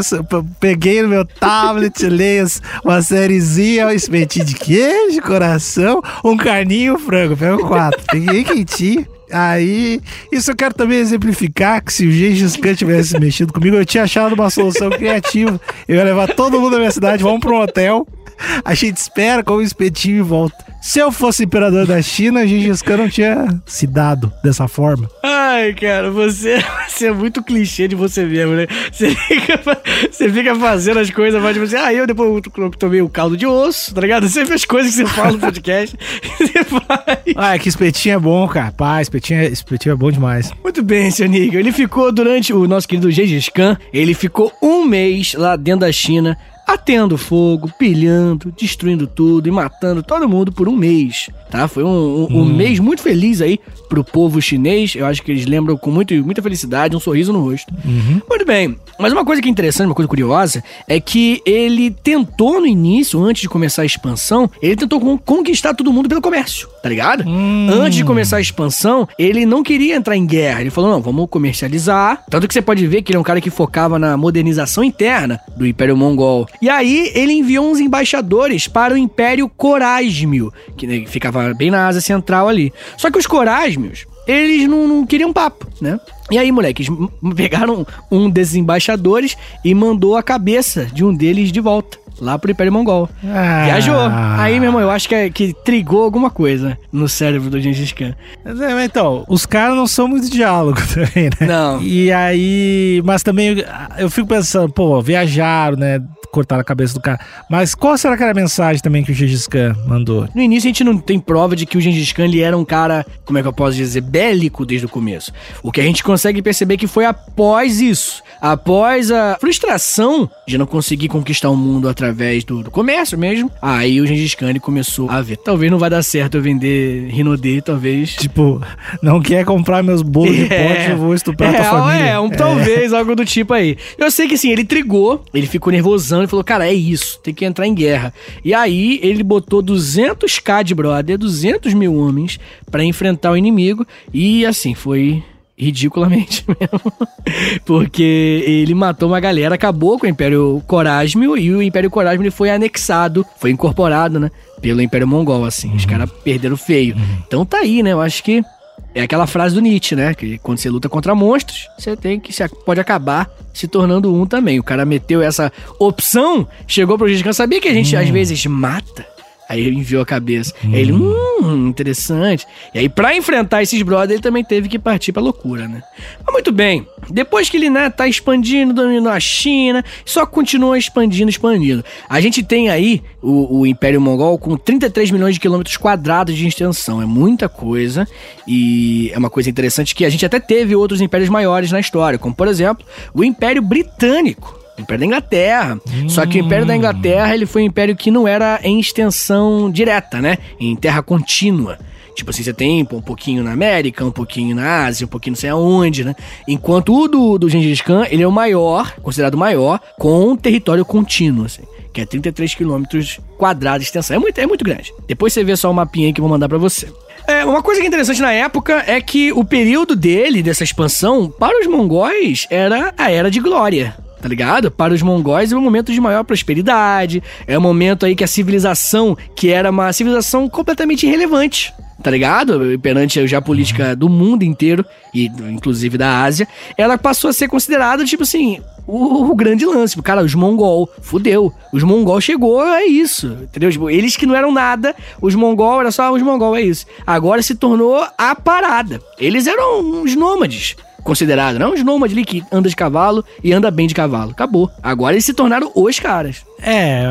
peguei no meu tablet, olhei uma sériezinha, um espetinho de queijo, coração, um carninho frango. Pego quatro. Peguei quentinho. Aí, isso eu quero também exemplificar que se o Gengis Khan tivesse mexido comigo, eu tinha achado uma solução criativa. Eu ia levar todo mundo da minha cidade, vamos para um hotel, a gente espera com o espetinho e volta. Se eu fosse imperador da China, Gengis Khan não tinha se dado dessa forma. Ai, cara, você, você é muito clichê de você mesmo, né? Você fica, você fica fazendo as coisas, mas tipo assim, ah, eu depois tomei o caldo de osso, tá ligado? Sempre as coisas que você fala no podcast, você faz. Ah, é que espetinho é bom, cara. Pá, espetinho é, espetinho é bom demais. Muito bem, seu Nico. Ele ficou durante o nosso querido Gengis Khan, ele ficou um mês lá dentro da China atendo fogo, pilhando, destruindo tudo e matando todo mundo por um mês, tá? Foi um, um, um hum. mês muito feliz aí pro povo chinês. Eu acho que eles lembram com muito, muita felicidade, um sorriso no rosto. Uhum. Muito bem. Mas uma coisa que é interessante, uma coisa curiosa, é que ele tentou no início, antes de começar a expansão, ele tentou conquistar todo mundo pelo comércio, tá ligado? Hum. Antes de começar a expansão, ele não queria entrar em guerra. Ele falou: não, vamos comercializar. Tanto que você pode ver que ele é um cara que focava na modernização interna do Império Mongol. E aí ele enviou uns embaixadores para o Império Corásmio, que né, ficava bem na Ásia Central ali. Só que os Corásmios, eles não, não queriam papo, né? E aí, moleques, pegaram um desses embaixadores e mandou a cabeça de um deles de volta lá pro Império Mongol. Ah. Viajou. Aí, meu irmão, eu acho que, é, que trigou alguma coisa no cérebro do Gengis Khan. É, então, os caras não são muito diálogo também, né? Não. E aí, mas também eu fico pensando, pô, viajaram, né? Cortar a cabeça do cara. Mas qual será que era a mensagem também que o Gengis Khan mandou? No início a gente não tem prova de que o Gengis Khan ele era um cara, como é que eu posso dizer, bélico desde o começo. O que a gente consegue perceber que foi após isso, após a frustração de não conseguir conquistar o mundo através do, do comércio mesmo, aí o Gengis Khan começou a ver, talvez não vai dar certo eu vender Rinodê, talvez. Tipo, não quer comprar meus bolos de é, pote, eu vou estuprar é, tua família. É, um, é. talvez algo do tipo aí. Eu sei que assim, ele trigou, ele ficou nervosão, ele falou, cara, é isso, tem que entrar em guerra. E aí ele botou 200k de brother, 200 mil homens para enfrentar o inimigo e assim, foi ridiculamente mesmo. Porque ele matou uma galera, acabou com o Império Corásmio e o Império Corásmio foi anexado, foi incorporado, né? Pelo Império Mongol, assim. Uhum. Os caras perderam feio. Uhum. Então tá aí, né? Eu acho que é aquela frase do Nietzsche, né? Que quando você luta contra monstros, você tem que. Você pode acabar se tornando um também. O cara meteu essa opção, chegou pro Gengis Sabia que a gente hum. às vezes mata Aí ele enviou a cabeça. Hum. Aí ele, hum, interessante. E aí, pra enfrentar esses brothers, ele também teve que partir pra loucura, né? Mas muito bem. Depois que ele, né, tá expandindo, dominou a China, só continua expandindo, expandindo. A gente tem aí o, o Império Mongol com 33 milhões de quilômetros quadrados de extensão. É muita coisa. E é uma coisa interessante que a gente até teve outros impérios maiores na história, como por exemplo o Império Britânico Império da Inglaterra. Hum. Só que o Império da Inglaterra ele foi um império que não era em extensão direta, né? Em terra contínua. Tipo assim, você tem um pouquinho na América, um pouquinho na Ásia, um pouquinho não sei aonde, né? Enquanto o do, do Gengis Khan, ele é o maior, considerado maior, com território contínuo, assim. Que é 33 quilômetros quadrados de extensão. É muito, é muito grande. Depois você vê só o mapinha aí que eu vou mandar para você. É, uma coisa que é interessante na época é que o período dele, dessa expansão, para os mongóis, era a Era de Glória tá ligado? Para os mongóis é um momento de maior prosperidade, é um momento aí que a civilização, que era uma civilização completamente irrelevante, tá ligado? Perante a geopolítica do mundo inteiro, e inclusive da Ásia, ela passou a ser considerada, tipo assim, o, o, grande lance. Cara, os mongol, fudeu. Os mongol chegou, é isso. Entendeu? Tipo, eles que não eram nada, os mongol, era só os mongol, é isso. Agora se tornou a parada. Eles eram uns nômades considerado, não? Os nômades ali que anda de cavalo e anda bem de cavalo. Acabou. Agora eles se tornaram os caras. É,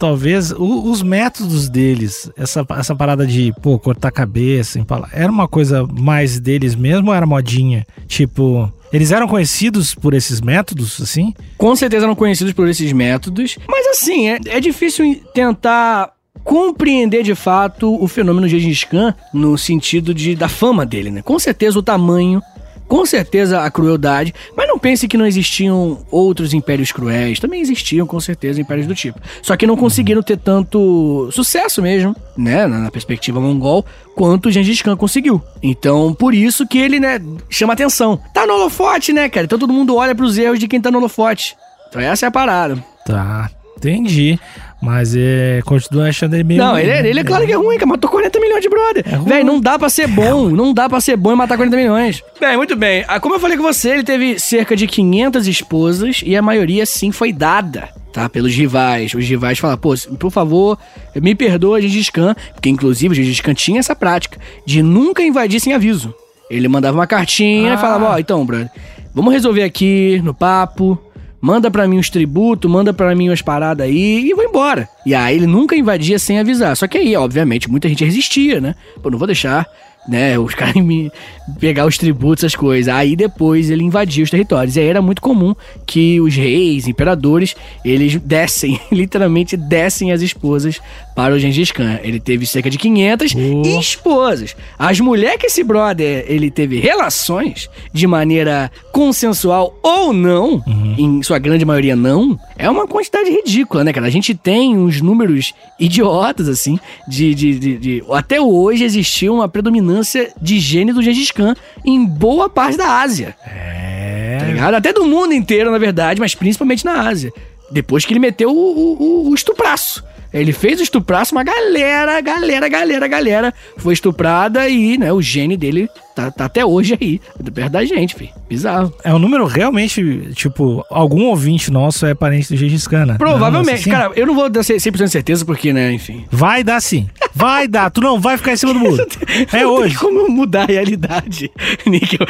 talvez o, os métodos deles, essa, essa parada de, pô, cortar cabeça, empalar, era uma coisa mais deles mesmo ou era modinha? Tipo, eles eram conhecidos por esses métodos, assim? Com certeza eram conhecidos por esses métodos. Mas assim, é, é difícil tentar compreender de fato o fenômeno Gengis Khan no sentido de, da fama dele, né? Com certeza o tamanho, com certeza a crueldade, mas não pense que não existiam outros impérios cruéis. Também existiam, com certeza, impérios do tipo. Só que não conseguiram ter tanto sucesso mesmo, né, na perspectiva mongol, quanto o Gengis Khan conseguiu. Então, por isso que ele, né, chama atenção. Tá no holofote, né, cara? Então todo mundo olha pros erros de quem tá no holofote. Então essa é a parada. Tá, entendi. Mas é, continua achando ele meio. Não, ele, é- ele é claro que é ruim, cara. Matou 40 milhões de brother. É ruim. Véi, não dá pra ser bom. Não dá pra ser bom e matar 40 milhões. Bem, muito bem. Ah, Como eu falei com você, ele teve cerca de 500 esposas e a maioria, sim, foi dada. Tá, pelos rivais. Os rivais falam, pô, por favor, me perdoa, Gengis Khan. Porque, inclusive, o Gengis Khan tinha essa prática de nunca invadir sem aviso. Ele mandava uma cartinha Ah. e falava, ó, então, brother, vamos resolver aqui no papo. Manda pra mim uns tributos, manda pra mim umas paradas aí e vou embora. E aí ele nunca invadia sem avisar. Só que aí, obviamente, muita gente resistia, né? Pô, não vou deixar, né, os caras me pegar os tributos, essas coisas. Aí depois ele invadia os territórios. E aí era muito comum que os reis, imperadores, eles dessem, literalmente dessem as esposas para o Gengis Khan. Ele teve cerca de 500 Oh. esposas. As mulheres que esse brother ele teve relações de maneira consensual ou não, em sua grande maioria não, é uma quantidade ridícula, né, cara? A gente tem uns números idiotas, assim, de. de, de- de- Até hoje existiu uma predominância de gene do Gengis Khan em boa parte da Ásia. Tá É. ligado? Até do mundo inteiro, na verdade, mas principalmente na Ásia. Depois que ele meteu o, o- o- o estupraço. Ele fez o estupraço, uma galera, galera, galera, galera foi estuprada e, né, o gene dele tá, tá até hoje aí, perto da gente, filho. Bizarro. É um número realmente, tipo, algum ouvinte nosso é parente do Gengis Khan, né? Provavelmente. Não, assim? Cara, eu não vou dar 100% certeza porque, né, enfim. Vai dar sim. Vai dar. Tu não vai ficar em cima do muro. É Não hoje. tem como mudar a realidade, Níquel.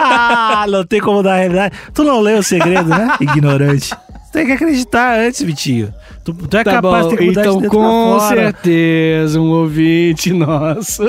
Ah, não tem como dar a realidade. Tu não leu o segredo, né? Ignorante. Tem que acreditar antes, Vitinho. Tu, tu é Tá capaz bom, de ter que mudar então de com certeza um ouvinte nosso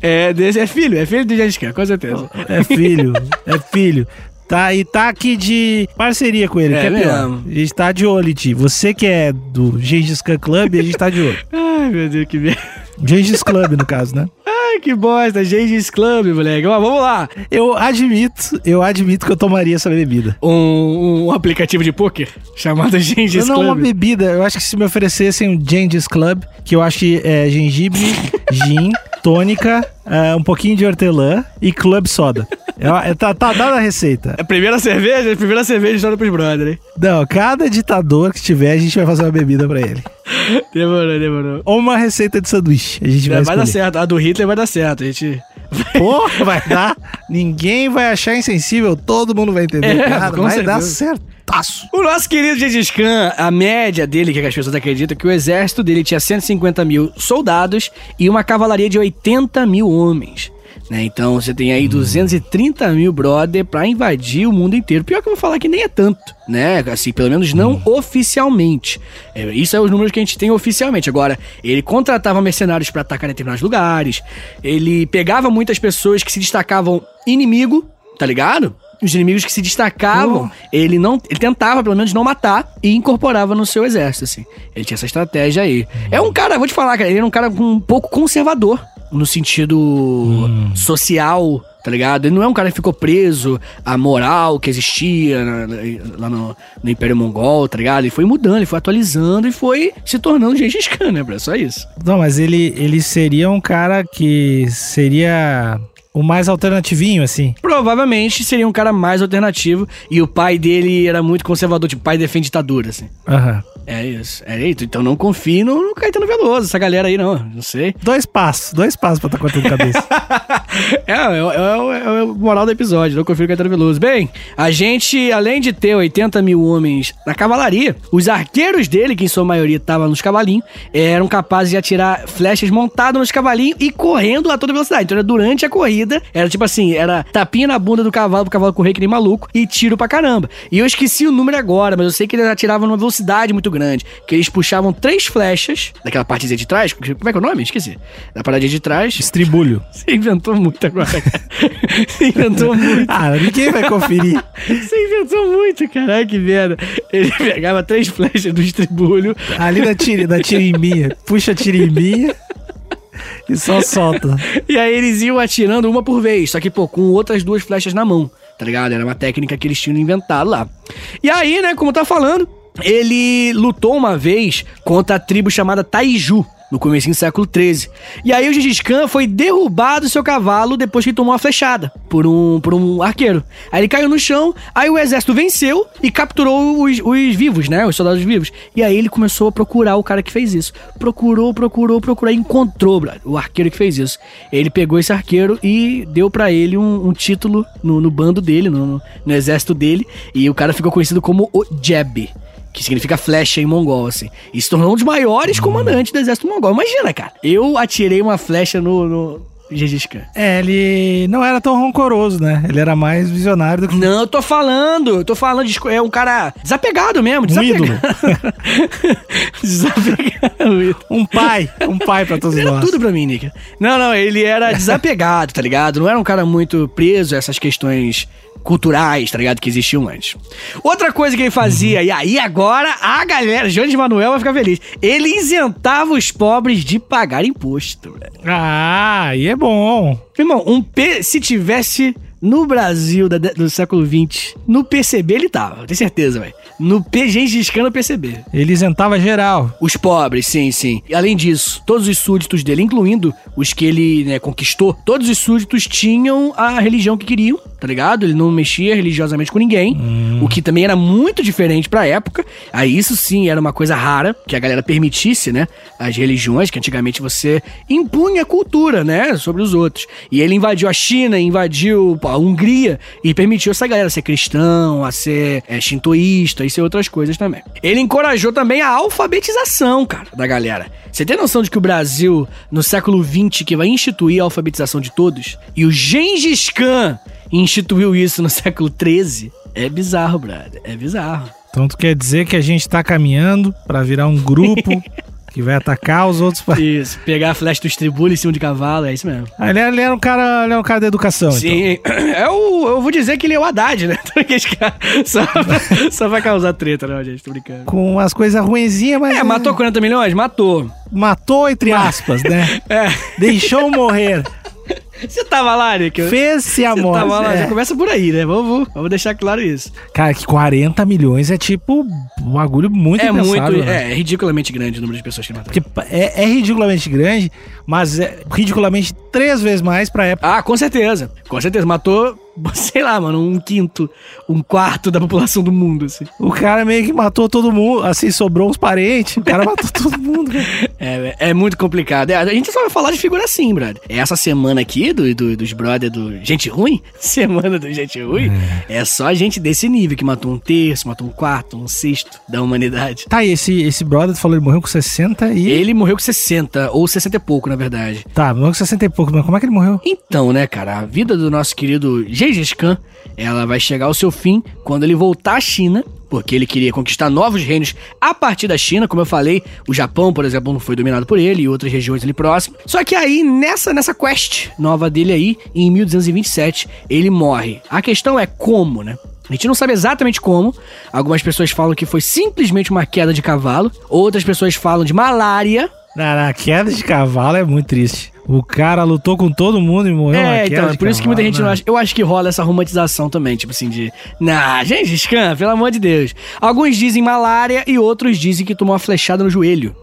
é desse, é filho, é filho do Gengis Khan, com certeza. É filho, é filho. Tá, e tá aqui de parceria com ele, É que é pior. mesmo. A gente tá de olho em ti. Você que é do Gengis Khan Club, a gente tá de olho. Ai, meu Deus, que merda. Gengis Club, no caso, né? Ai, que bosta, Gengis Club, moleque. Mas vamos lá. Eu admito, eu admito que eu tomaria essa bebida. Um, um aplicativo de poker chamado Gengis não uma Club. bebida, eu acho que se me oferecessem um Gengis Club, que eu acho que é gengibre, gin, tônica, é, um pouquinho de hortelã e club soda. É, é- tá, tá dada a receita. A primeira cerveja, a primeira cerveja história pros brother, hein? Não, cada ditador que tiver, a gente vai fazer uma bebida pra ele. Demorou, demorou. Ou uma receita de sanduíche. A gente vai, vai dar certo. A do Hitler vai dar certo. A gente. Porra, vai dar. Ninguém vai achar insensível, todo mundo vai entender. É, Cara, vai dar certeza. certaço. O nosso querido Gengis Khan, a média dele, que as pessoas acreditam, que o exército dele tinha 150 mil soldados e uma cavalaria de 80 mil homens. Né? Então você tem aí 230 mil brother pra invadir o mundo inteiro. Pior que eu vou falar que nem é tanto, né? Assim, pelo menos não oficialmente. É, isso é os números que a gente tem oficialmente. Agora, ele contratava mercenários pra atacar em determinados lugares. Ele pegava muitas pessoas que se destacavam inimigo, tá ligado? Os inimigos que se destacavam, ele não, ele tentava pelo menos não matar e incorporava no seu exército, assim. Ele tinha essa estratégia aí. É um cara, vou te falar, cara, ele era um cara um pouco conservador no sentido social, tá ligado? Ele não é um cara que ficou preso à moral que existia na- na- lá no, no Império Mongol, tá ligado? Ele foi mudando, ele foi atualizando e foi se tornando Gengis Khan, né, bro? Só isso. Não, mas ele, ele seria um cara que seria o mais alternativinho, assim. Provavelmente seria um cara mais alternativo e o pai dele era muito conservador, tipo, pai defende ditadura, assim. Aham. É isso. É isso. Então não confie no, no Caetano Veloso, essa galera aí, não. Não sei. Dois passos, dois passos pra tá cortando cabeça. É, é, é, é, é o moral do episódio, não confio no Caetano Veloso. Bem, a gente, além de ter 80 mil homens na cavalaria, os arqueiros dele, que em sua maioria estavam nos cavalinhos, eram capazes de atirar flechas montadas nos cavalinhos e correndo a toda velocidade. Então era durante a corrida, era tipo assim, era tapinha na bunda do cavalo pro cavalo correr que nem maluco e tiro pra caramba. E eu esqueci o número agora, mas eu sei que eles atiravam numa velocidade muito grande, que eles puxavam três flechas daquela partezinha de trás, como é que é o nome? Esqueci. Da paradinha de trás. Estribulho. Você inventou muito agora, cara. Você inventou muito. Ah, ninguém vai conferir. Você inventou muito, caralho, que merda. Ele pegava três flechas do estribulho. Ali da, tiri, da tirimbinha. Puxa a tirimbinha e só solta. E aí eles iam atirando uma por vez, só que, pô, com outras duas flechas na mão, tá ligado? Era uma técnica que eles tinham inventado lá. E aí, né, como tá falando, ele lutou uma vez contra a tribo chamada Taiju, no começo do século XIII. E aí o Gengis Khan foi derrubado do seu cavalo depois que tomou uma flechada por um, por um arqueiro. Aí ele caiu no chão, aí o exército venceu e capturou os, os vivos, né? Os soldados vivos. E aí ele começou a procurar o cara que fez isso. Procurou, procurou, procurou encontrou o arqueiro que fez isso. Ele pegou esse arqueiro e deu para ele um, um, título no, no bando dele, no, no exército dele. E o cara ficou conhecido como o Jeb que significa flecha em mongol, assim. E se tornou um dos maiores comandantes do exército mongol. Imagina, cara. Eu atirei uma flecha no, no Gengis Khan. É, ele não era tão rancoroso, né? Ele era mais visionário do que... Não, eu tô falando, eu tô falando de... É um cara desapegado mesmo, Um desapegado. ídolo. desapegado. Um pai. Um pai pra todos Ele era nós. tudo pra mim, Nika. Não, não, ele era desapegado, tá ligado? Não era um cara muito preso a essas questões culturais, tá ligado? Que existiam antes. Outra coisa que ele fazia, e aí agora a galera, Jones Manuel vai ficar feliz. Ele isentava os pobres de pagar imposto, velho. Ah, e é bom. Irmão, um P, se tivesse no Brasil da- do século XX, no PCB ele tava, tenho certeza, velho. No Gengis Khan no PCB. Ele isentava geral. Os pobres, sim, sim. E além disso, todos os súditos dele, incluindo os que ele né, conquistou, todos os súditos tinham a religião que queriam, tá ligado? Ele não mexia religiosamente com ninguém, o que também era muito diferente pra época. Aí isso sim era uma coisa rara, que a galera permitisse, né? As religiões, que antigamente você impunha cultura, né? Sobre os outros. E ele invadiu a China, invadiu a Hungria e permitiu essa galera ser cristão, a ser é, shintoísta e ser outras coisas também. Ele encorajou também a alfabetização, cara, da galera. Você tem noção de que o Brasil, no século XX, que vai instituir a alfabetização de todos, e o Gengis Khan instituiu isso no século XIII? É bizarro, brother. É bizarro. Então tu quer dizer que a gente tá caminhando pra virar um grupo que vai atacar os outros. Isso, pegar a flecha do estribulho em cima de cavalo, é isso mesmo. Ah, ele, ele era um cara, ele é um cara da educação, então. Sim, é o, eu vou dizer que ele é o Haddad, né? Cara só, só vai causar treta, não, gente, tô brincando. Com umas coisas ruinzinhas, mas. É, matou 40 milhões? Matou. Matou, entre aspas, né? É. Deixou morrer. Você tava lá, Nick? Fez-se a Você morte. tava lá, é. já começa por aí, né? Vamos, vamos deixar claro isso. Cara, que 40 milhões é tipo um bagulho muito é muito, né? é, ridiculamente grande o número de pessoas que mataram. É, é ridiculamente grande, mas é ridiculamente três vezes mais pra época. Ah, com certeza. Com certeza. Matou, sei lá, mano, um quinto, um quarto da população do mundo, assim. O cara meio que matou todo mundo, assim, sobrou uns parentes. O cara matou todo mundo. É, é muito complicado. É, a gente só vai falar de figura assim, brother. Essa semana aqui do, do- dos brother do Gente Ruim, semana do Gente Ruim, é. só gente desse nível que matou um terço, matou um quarto, um sexto da humanidade. Tá, e esse, esse brother tu falou, ele morreu com 60 e. Ele morreu com 60, ou 60 e pouco, na verdade. Tá, morreu com 60 e pouco, mas como é que ele morreu? Então, né, cara, a vida do nosso querido Gengis Khan, ela vai chegar ao seu fim quando ele voltar à China, porque ele queria conquistar novos reinos a partir da China, como eu falei, o Japão, por exemplo, não foi dominado por ele e outras regiões ali próximas. Só que aí, nessa, nessa quest nova dele aí, em 1227, ele morre. A questão é como, né? A gente não sabe exatamente como. Algumas pessoas falam que foi simplesmente uma queda de cavalo. Outras pessoas falam de malária. Na, queda de cavalo é muito triste. O cara lutou com todo mundo e morreu É, queda então, é por isso que muita gente não né? acha. Eu acho que rola essa romantização também, tipo assim, de. Nah, gente, Khan, pelo amor de Deus. Alguns dizem malária e outros dizem que tomou uma flechada no joelho.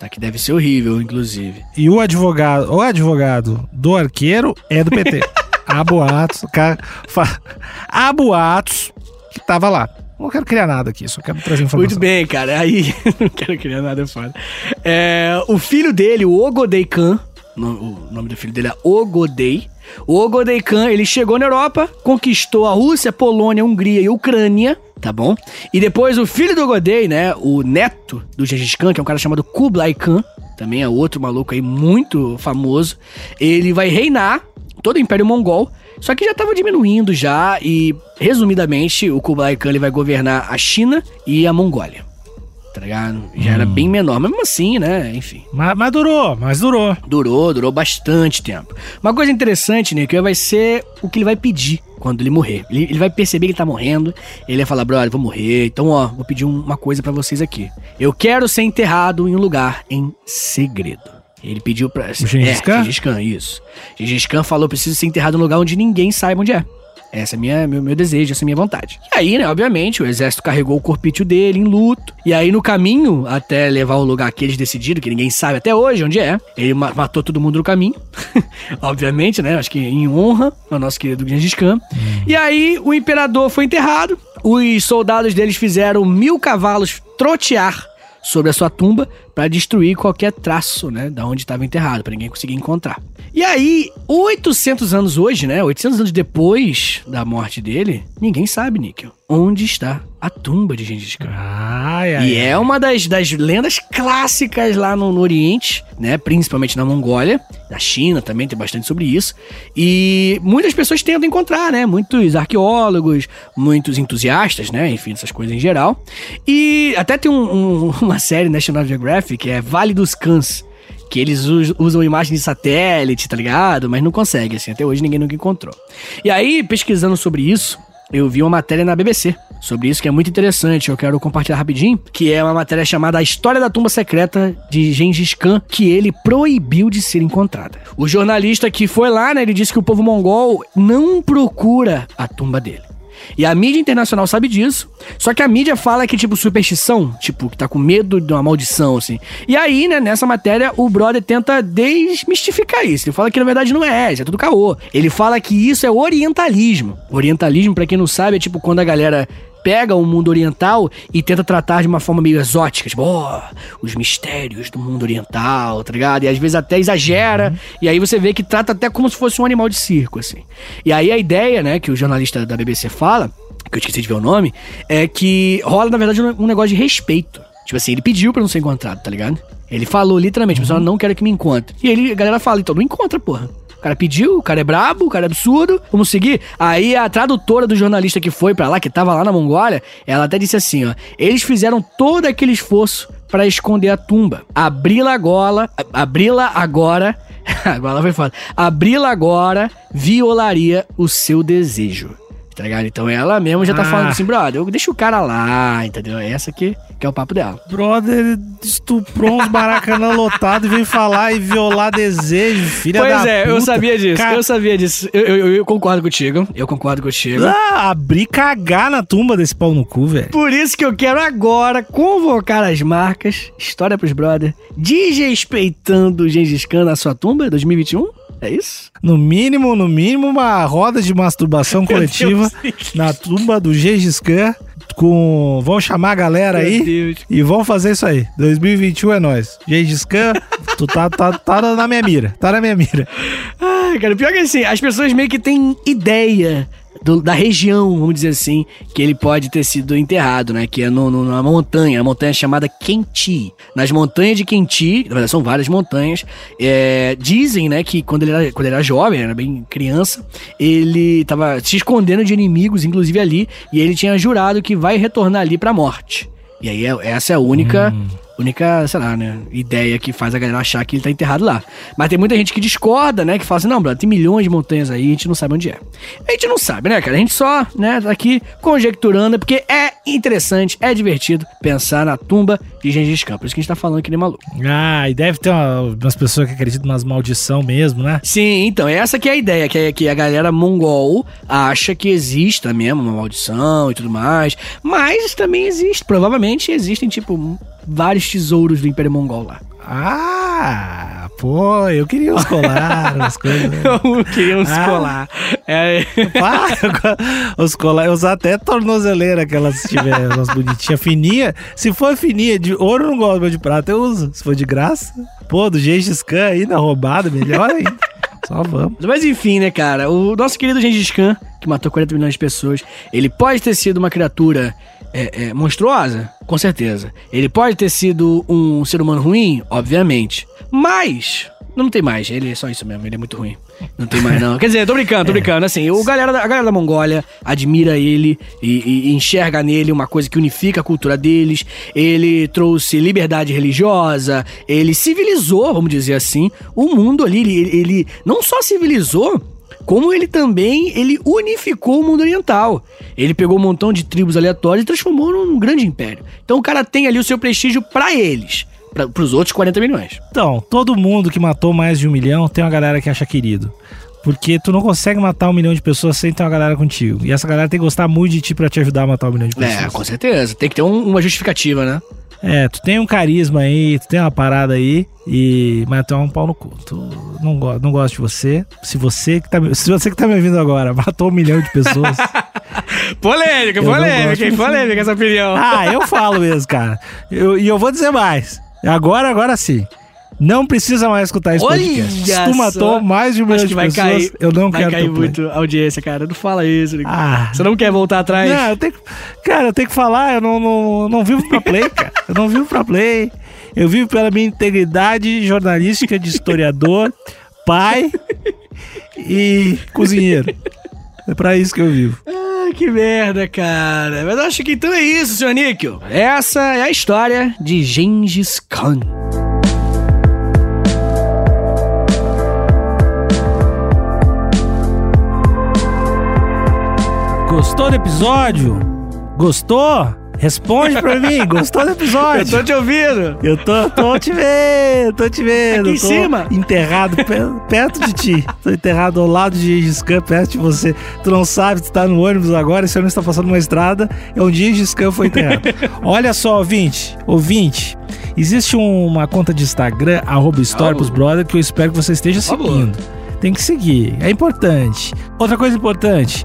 Tá, que deve ser horrível, inclusive. E o advogado, o advogado do arqueiro é do PT. Há boatos, o cara fa- há boatos que tava lá. Não quero criar nada aqui, só quero trazer informação. Muito bem, cara. Aí, não quero criar nada foda. É, o filho dele, o Ogodei Khan, o nome do filho dele é Ogodei. O Ogodei Khan, ele chegou na Europa, conquistou a Rússia, Polônia, Hungria e Ucrânia, tá bom? E depois o filho do Ogodei, né, o neto do Gengis Khan, que é um cara chamado Kublai Khan, também é outro maluco aí muito famoso, ele vai reinar todo o Império Mongol, só que já tava diminuindo já e, resumidamente, o Kublai Khan ele vai governar a China e a Mongólia. Tá ligado? Já era bem menor, mas mesmo assim, né? Enfim. Mas, mas durou, mas durou. Durou, durou bastante tempo. Uma coisa interessante, que vai ser o que ele vai pedir quando ele morrer. Ele, ele vai perceber que ele tá morrendo, ele vai falar, brother, vou morrer, então ó, vou pedir um- uma coisa pra vocês aqui. Eu quero ser enterrado em um lugar em segredo. Ele pediu pra... O Gengis é, Khan? Gengis Khan, isso. Gengis Khan falou, preciso ser enterrado em um lugar onde ninguém saiba onde é. Essa é minha, meu, meu desejo, essa é minha vontade. E aí, né, obviamente, o exército carregou o corpício dele em luto. E aí, no caminho, até levar o lugar que eles decidiram, que ninguém sabe até hoje onde é, ele ma- matou todo mundo no caminho. obviamente, né? Acho que em honra ao nosso querido Gengis Khan. E aí, o imperador foi enterrado. Os soldados deles fizeram mil cavalos trotear sobre a sua tumba para destruir qualquer traço, né, da onde estava enterrado, para ninguém conseguir encontrar. E aí, 800 anos hoje, né, 800 anos depois da morte dele, ninguém sabe, Níquel, onde está a tumba de Gengis Khan. Ai, ai. E é uma das, das lendas clássicas lá no, no Oriente, né? Principalmente na Mongólia. Na China também tem bastante sobre isso. E muitas pessoas tentam encontrar, né? Muitos arqueólogos, muitos entusiastas, né? Enfim, essas coisas em geral. E até tem um- um- uma série National Geographic, que é Vale dos Cães. Que eles us- usam imagens de satélite, tá ligado? Mas não conseguem, assim. Até hoje ninguém nunca encontrou. E aí, pesquisando sobre isso, eu vi uma matéria na BBC sobre isso que é muito interessante. Eu quero compartilhar rapidinho, que é uma matéria chamada A História da Tumba Secreta de Gengis Khan, que ele proibiu de ser encontrada. O jornalista que foi lá, né, ele disse que o povo mongol não procura a tumba dele. E a mídia internacional sabe disso. Só que a mídia fala que, tipo, superstição, tipo, que tá com medo de uma maldição, assim. E aí, né, nessa matéria, o brother tenta desmistificar isso. Ele fala que na verdade não é, isso é tudo caô. Ele fala que isso é orientalismo. Orientalismo, pra quem não sabe, é tipo quando a galera pega o mundo oriental e tenta tratar de uma forma meio exótica, tipo, ó, os mistérios do mundo oriental, tá ligado? E às vezes até exagera, e aí você vê que trata até como se fosse um animal de circo, assim. E aí a ideia, né, que o jornalista da BBC fala, que eu esqueci de ver o nome, é que rola, na verdade, um negócio de respeito. Tipo assim, ele pediu pra não ser encontrado, tá ligado? Ele falou literalmente, pessoal, não quero que me encontre. E ele, a galera fala, então não encontra, porra. Cara pediu, o cara é brabo, o cara é absurdo, vamos seguir. Aí a tradutora do jornalista que foi pra lá, que tava lá na Mongólia, ela até disse assim, ó. Eles fizeram todo aquele esforço pra esconder a tumba. Abri-la agora, abri-la agora, agora foi foda. Abri-la agora violaria o seu desejo. Tá ligado? Então ela mesmo já tá Ah. falando assim, brother, eu deixo o cara lá, entendeu? Essa aqui que é o papo dela. Brother estuprou uns maracanã lotado e veio falar e violar desejo, filha da pois é, eu sabia disso, eu sabia disso. Eu, eu- eu concordo contigo, eu concordo contigo. Ah, abrir cagar na tumba desse pau no cu, velho. Por isso que eu quero agora convocar as marcas, história pros brother, desrespeitando o Gengis Khan na sua tumba 2021? É isso? No mínimo, no mínimo, uma roda de masturbação coletiva Deus. na tumba do Gengis Khan com... Vão chamar a galera Meu aí Deus. e vão fazer isso aí. 2021 é nós. Gengis Khan, tu tá, tá, tá na minha mira. Tá na minha mira. Ai, cara, pior que assim, as pessoas meio que têm ideia do- da região, vamos dizer assim, que ele pode ter sido enterrado, né? Que é no, no- na montanha, a montanha chamada Kenti. Nas montanhas de Kenti, na verdade são várias montanhas, é, dizem, né, que quando ele, era, quando ele era jovem, era bem criança, ele tava se escondendo de inimigos, inclusive ali, e ele tinha jurado que vai retornar ali pra morte. E aí é- essa é a única, única, sei lá, né, ideia que faz a galera achar que ele tá enterrado lá. Mas tem muita gente que discorda, né, que fala assim, não, brother, tem milhões de montanhas aí, a gente não sabe onde é. A gente não sabe, né, cara? A gente só, né, tá aqui conjecturando, porque é interessante, é divertido pensar na tumba de Gengis Khan. Por isso que a gente tá falando que nem maluco. Ah, e deve ter uma- umas pessoas que acreditam nas maldição mesmo, né? Sim, então, essa que é a ideia, que, é, que a galera mongol acha que exista mesmo uma maldição e tudo mais, mas também existe, provavelmente existem, tipo, vários tesouros do Império Mongol lá. Ah, pô, eu queria uns colares, umas coisas. né? Eu queria uns Ah. colar. É, Pá, os colares, eu usar até tornozeleira, aquelas se tiver umas bonitinhas, fininha. Se for fininha, de ouro não gosto, mas de prata eu uso. Se for de graça, pô, do Gengis Khan aí na roubada, melhor ainda. Só vamos. Mas enfim, né, cara? O nosso querido Gengis Khan, que matou 40 milhões de pessoas, ele pode ter sido uma criatura é, é, monstruosa? Com certeza. Ele pode ter sido um ser humano ruim? Obviamente. Mas. Não tem mais, ele é só isso mesmo, ele é muito ruim. Não tem mais, não. Quer dizer, tô brincando, tô É. brincando. Assim, o galera, a galera da Mongólia admira ele e, e- e enxerga nele uma coisa que unifica a cultura deles. Ele trouxe liberdade religiosa, ele civilizou, vamos dizer assim, o mundo ali. Ele, ele não só civilizou, como ele também ele unificou o mundo oriental. Ele pegou um montão de tribos aleatórias e transformou num grande império. Então o cara tem ali o seu prestígio pra eles, pra, pros outros 40 milhões. Então, todo mundo que matou mais de um milhão tem uma galera que acha querido. Porque tu não consegue matar um milhão de pessoas sem ter uma galera contigo. E essa galera tem que gostar muito de ti pra te ajudar a matar um milhão de pessoas. É, com certeza. Tem que ter um- uma justificativa, né? É, tu tem um carisma aí, tu tem uma parada aí, e mas tu é um pau no cu. Tu não, go não gosto de você. Se você que tá, me- se você que tá me ouvindo agora matou um milhão de pessoas. Polêmica, Eu polêmica, hein? Polêmica essa opinião. ah, eu falo mesmo, cara. Eu- e eu vou dizer mais. Agora, agora sim. Não precisa mais escutar esse Olha podcast. Se tu matou mais de um milhão de vai pessoas, cair. eu não vai quero cair teu play. muito a audiência, cara. Não fala isso. Ah. Você não quer voltar atrás? Não, eu tenho, cara, eu tenho que falar, eu não, não, não vivo pra play, cara. Eu não vivo pra play. Eu vivo pela minha integridade jornalística de historiador, pai e cozinheiro. É pra isso que eu vivo. Ah, que merda, cara. Mas eu acho que então é isso, senhor Níquel. Essa é a história de Gengis Khan. Gostou do episódio? Gostou? Responde pra mim, gostou do Eu episódio? tô te ouvindo. Eu tô, tô te vendo, tô te vendo. Aqui em cima. Enterrado pe- perto de ti. Tô enterrado ao lado de Gengis Khan, perto de você. Tu não sabe, tu tá no ônibus agora, esse ônibus tá passando uma estrada, é onde Gengis Khan foi enterrado. Olha só, ouvinte, ouvinte, existe uma conta de Instagram, arroba Brother, que eu espero que você esteja seguindo. Tem que seguir, é importante. Outra coisa importante,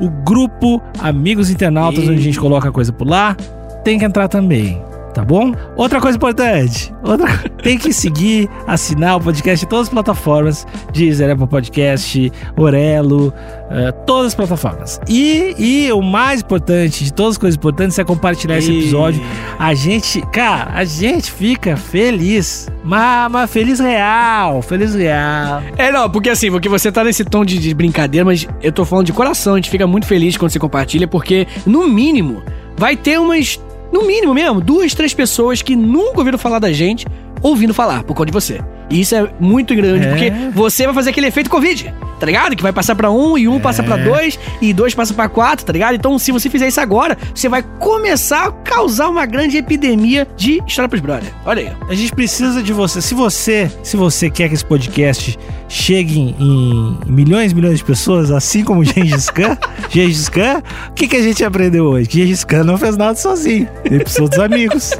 o grupo Amigos Internautas, Ih. onde a gente coloca coisa por lá, tem que entrar também. Tá bom? Outra coisa importante. Outra... Tem que seguir, assinar o podcast em todas as plataformas. Deezer, Apple Podcast, Orelo, eh, todas as plataformas. E, e o mais importante de todas as coisas importantes é compartilhar esse Ih. episódio. A gente, cara, a gente fica feliz. Mas, mas feliz real, feliz real. É, não, porque assim, porque você tá nesse tom de, de brincadeira, mas eu tô falando de coração, a gente fica muito feliz quando você compartilha, porque, no mínimo, vai ter umas, no mínimo mesmo, duas, três pessoas que nunca ouviram falar da gente, ouvindo falar, por conta de você. E isso é muito grande, É. porque você vai fazer aquele efeito Covid, tá ligado? Que vai passar pra um, e um passa pra dois, e dois passa pra quatro, tá ligado? Então, se você fizer isso agora, você vai começar a causar uma grande epidemia de história pros brother. Olha aí. A gente precisa de você. Se você, se você quer que esse podcast chegue em, milhões e milhões de pessoas, assim como o Gengis Khan, Gengis Khan, o que, que a gente aprendeu hoje? Que Gengis Khan não fez nada sozinho. Ele precisou dos amigos.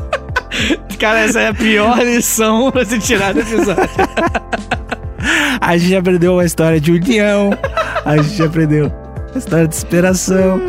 Cara, essa é a pior lição pra se tirar do episódio. A gente aprendeu uma história de união. A gente aprendeu história de superação.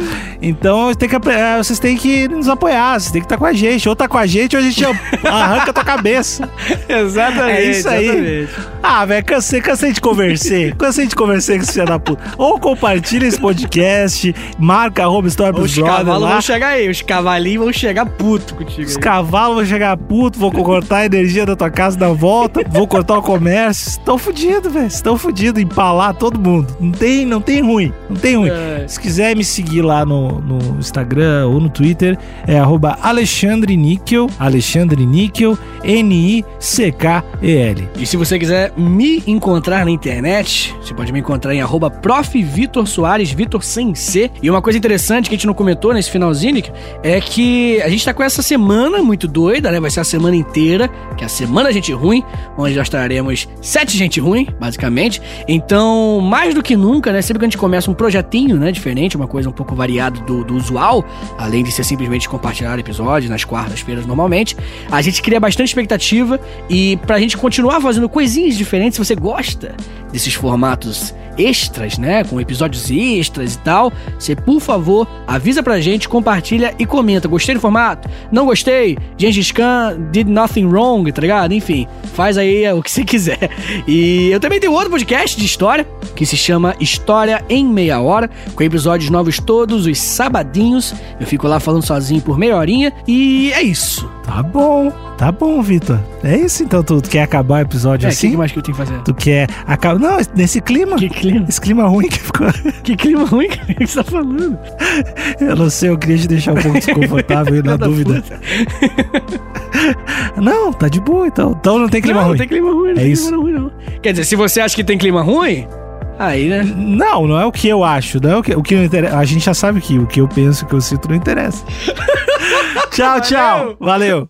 Então tem que, eh, vocês têm que nos apoiar, vocês têm que estar com a gente. Ou tá com a gente, ou a gente arranca a tua cabeça. exatamente. É isso aí. exatamente. Ah, velho, cansei, cansei de conversar. cansei de conversar com esse filho da puta. Ou compartilha esse podcast, marca arroba história pros Os cavalos vão chegar aí, os cavalinhos vão chegar puto contigo. Os cavalos vão chegar puto, vou cortar a energia da tua casa da volta, vou cortar o comércio. Estão fudidos, velho. Estão fudidos, empalar todo mundo. Não tem, não tem ruim. Não tem ruim. É. Se quiser me seguir lá no, no Instagram ou no Twitter, é arroba Alexandre Níquel, Alexandre Níquel, N-I-C-K-E-L. E se você quiser me encontrar na internet, você pode me encontrar em arroba prof. Vitor Soares, Vitor sem C. E uma coisa interessante que a gente não comentou nesse finalzinho, é que a gente tá com essa semana muito doida, né? Vai ser a semana inteira, que é a Semana Gente Ruim, onde nós traremos sete gente ruim, basicamente. Então, mais do que nunca, né? Sempre que a gente começa um projetinho, né? Diferente, uma coisa um pouco variada do, do usual, além de ser simplesmente compartilhar episódios nas quartas-feiras normalmente, a gente cria bastante expectativa e pra gente continuar fazendo coisinhas diferentes, se você gosta desses formatos extras, né? Com episódios extras e tal, você, por favor, avisa pra gente, compartilha e comenta. Gostei do formato? Não gostei? Gengis Khan did nothing wrong, tá ligado? Enfim, faz aí o que você quiser. E eu também tenho outro podcast de história que se chama História em Meia Hora, com episódios novos todos os sabadinhos. Eu fico lá falando sozinho por meia horinha e é isso. Tá bom, tá bom, Vitor. É isso então, tu, tu quer acabar o episódio É, o assim? que mais que eu tenho que fazer? Tu quer acabar. Não, nesse clima. Que clima? Esse clima ruim que ficou. Que clima ruim que você tá falando? Eu não sei, eu queria te deixar um pouco desconfortável e na dúvida. Não, tá de boa então. Então não tem clima não, ruim. não tem clima ruim, não É tem isso. clima ruim, não. Quer dizer, se você acha que tem clima ruim, aí, né? Não, não é o que eu acho. Não é o que, o que não interessa. A gente já sabe que o que eu penso, o que eu sinto não interessa. tchau, tchau. Valeu.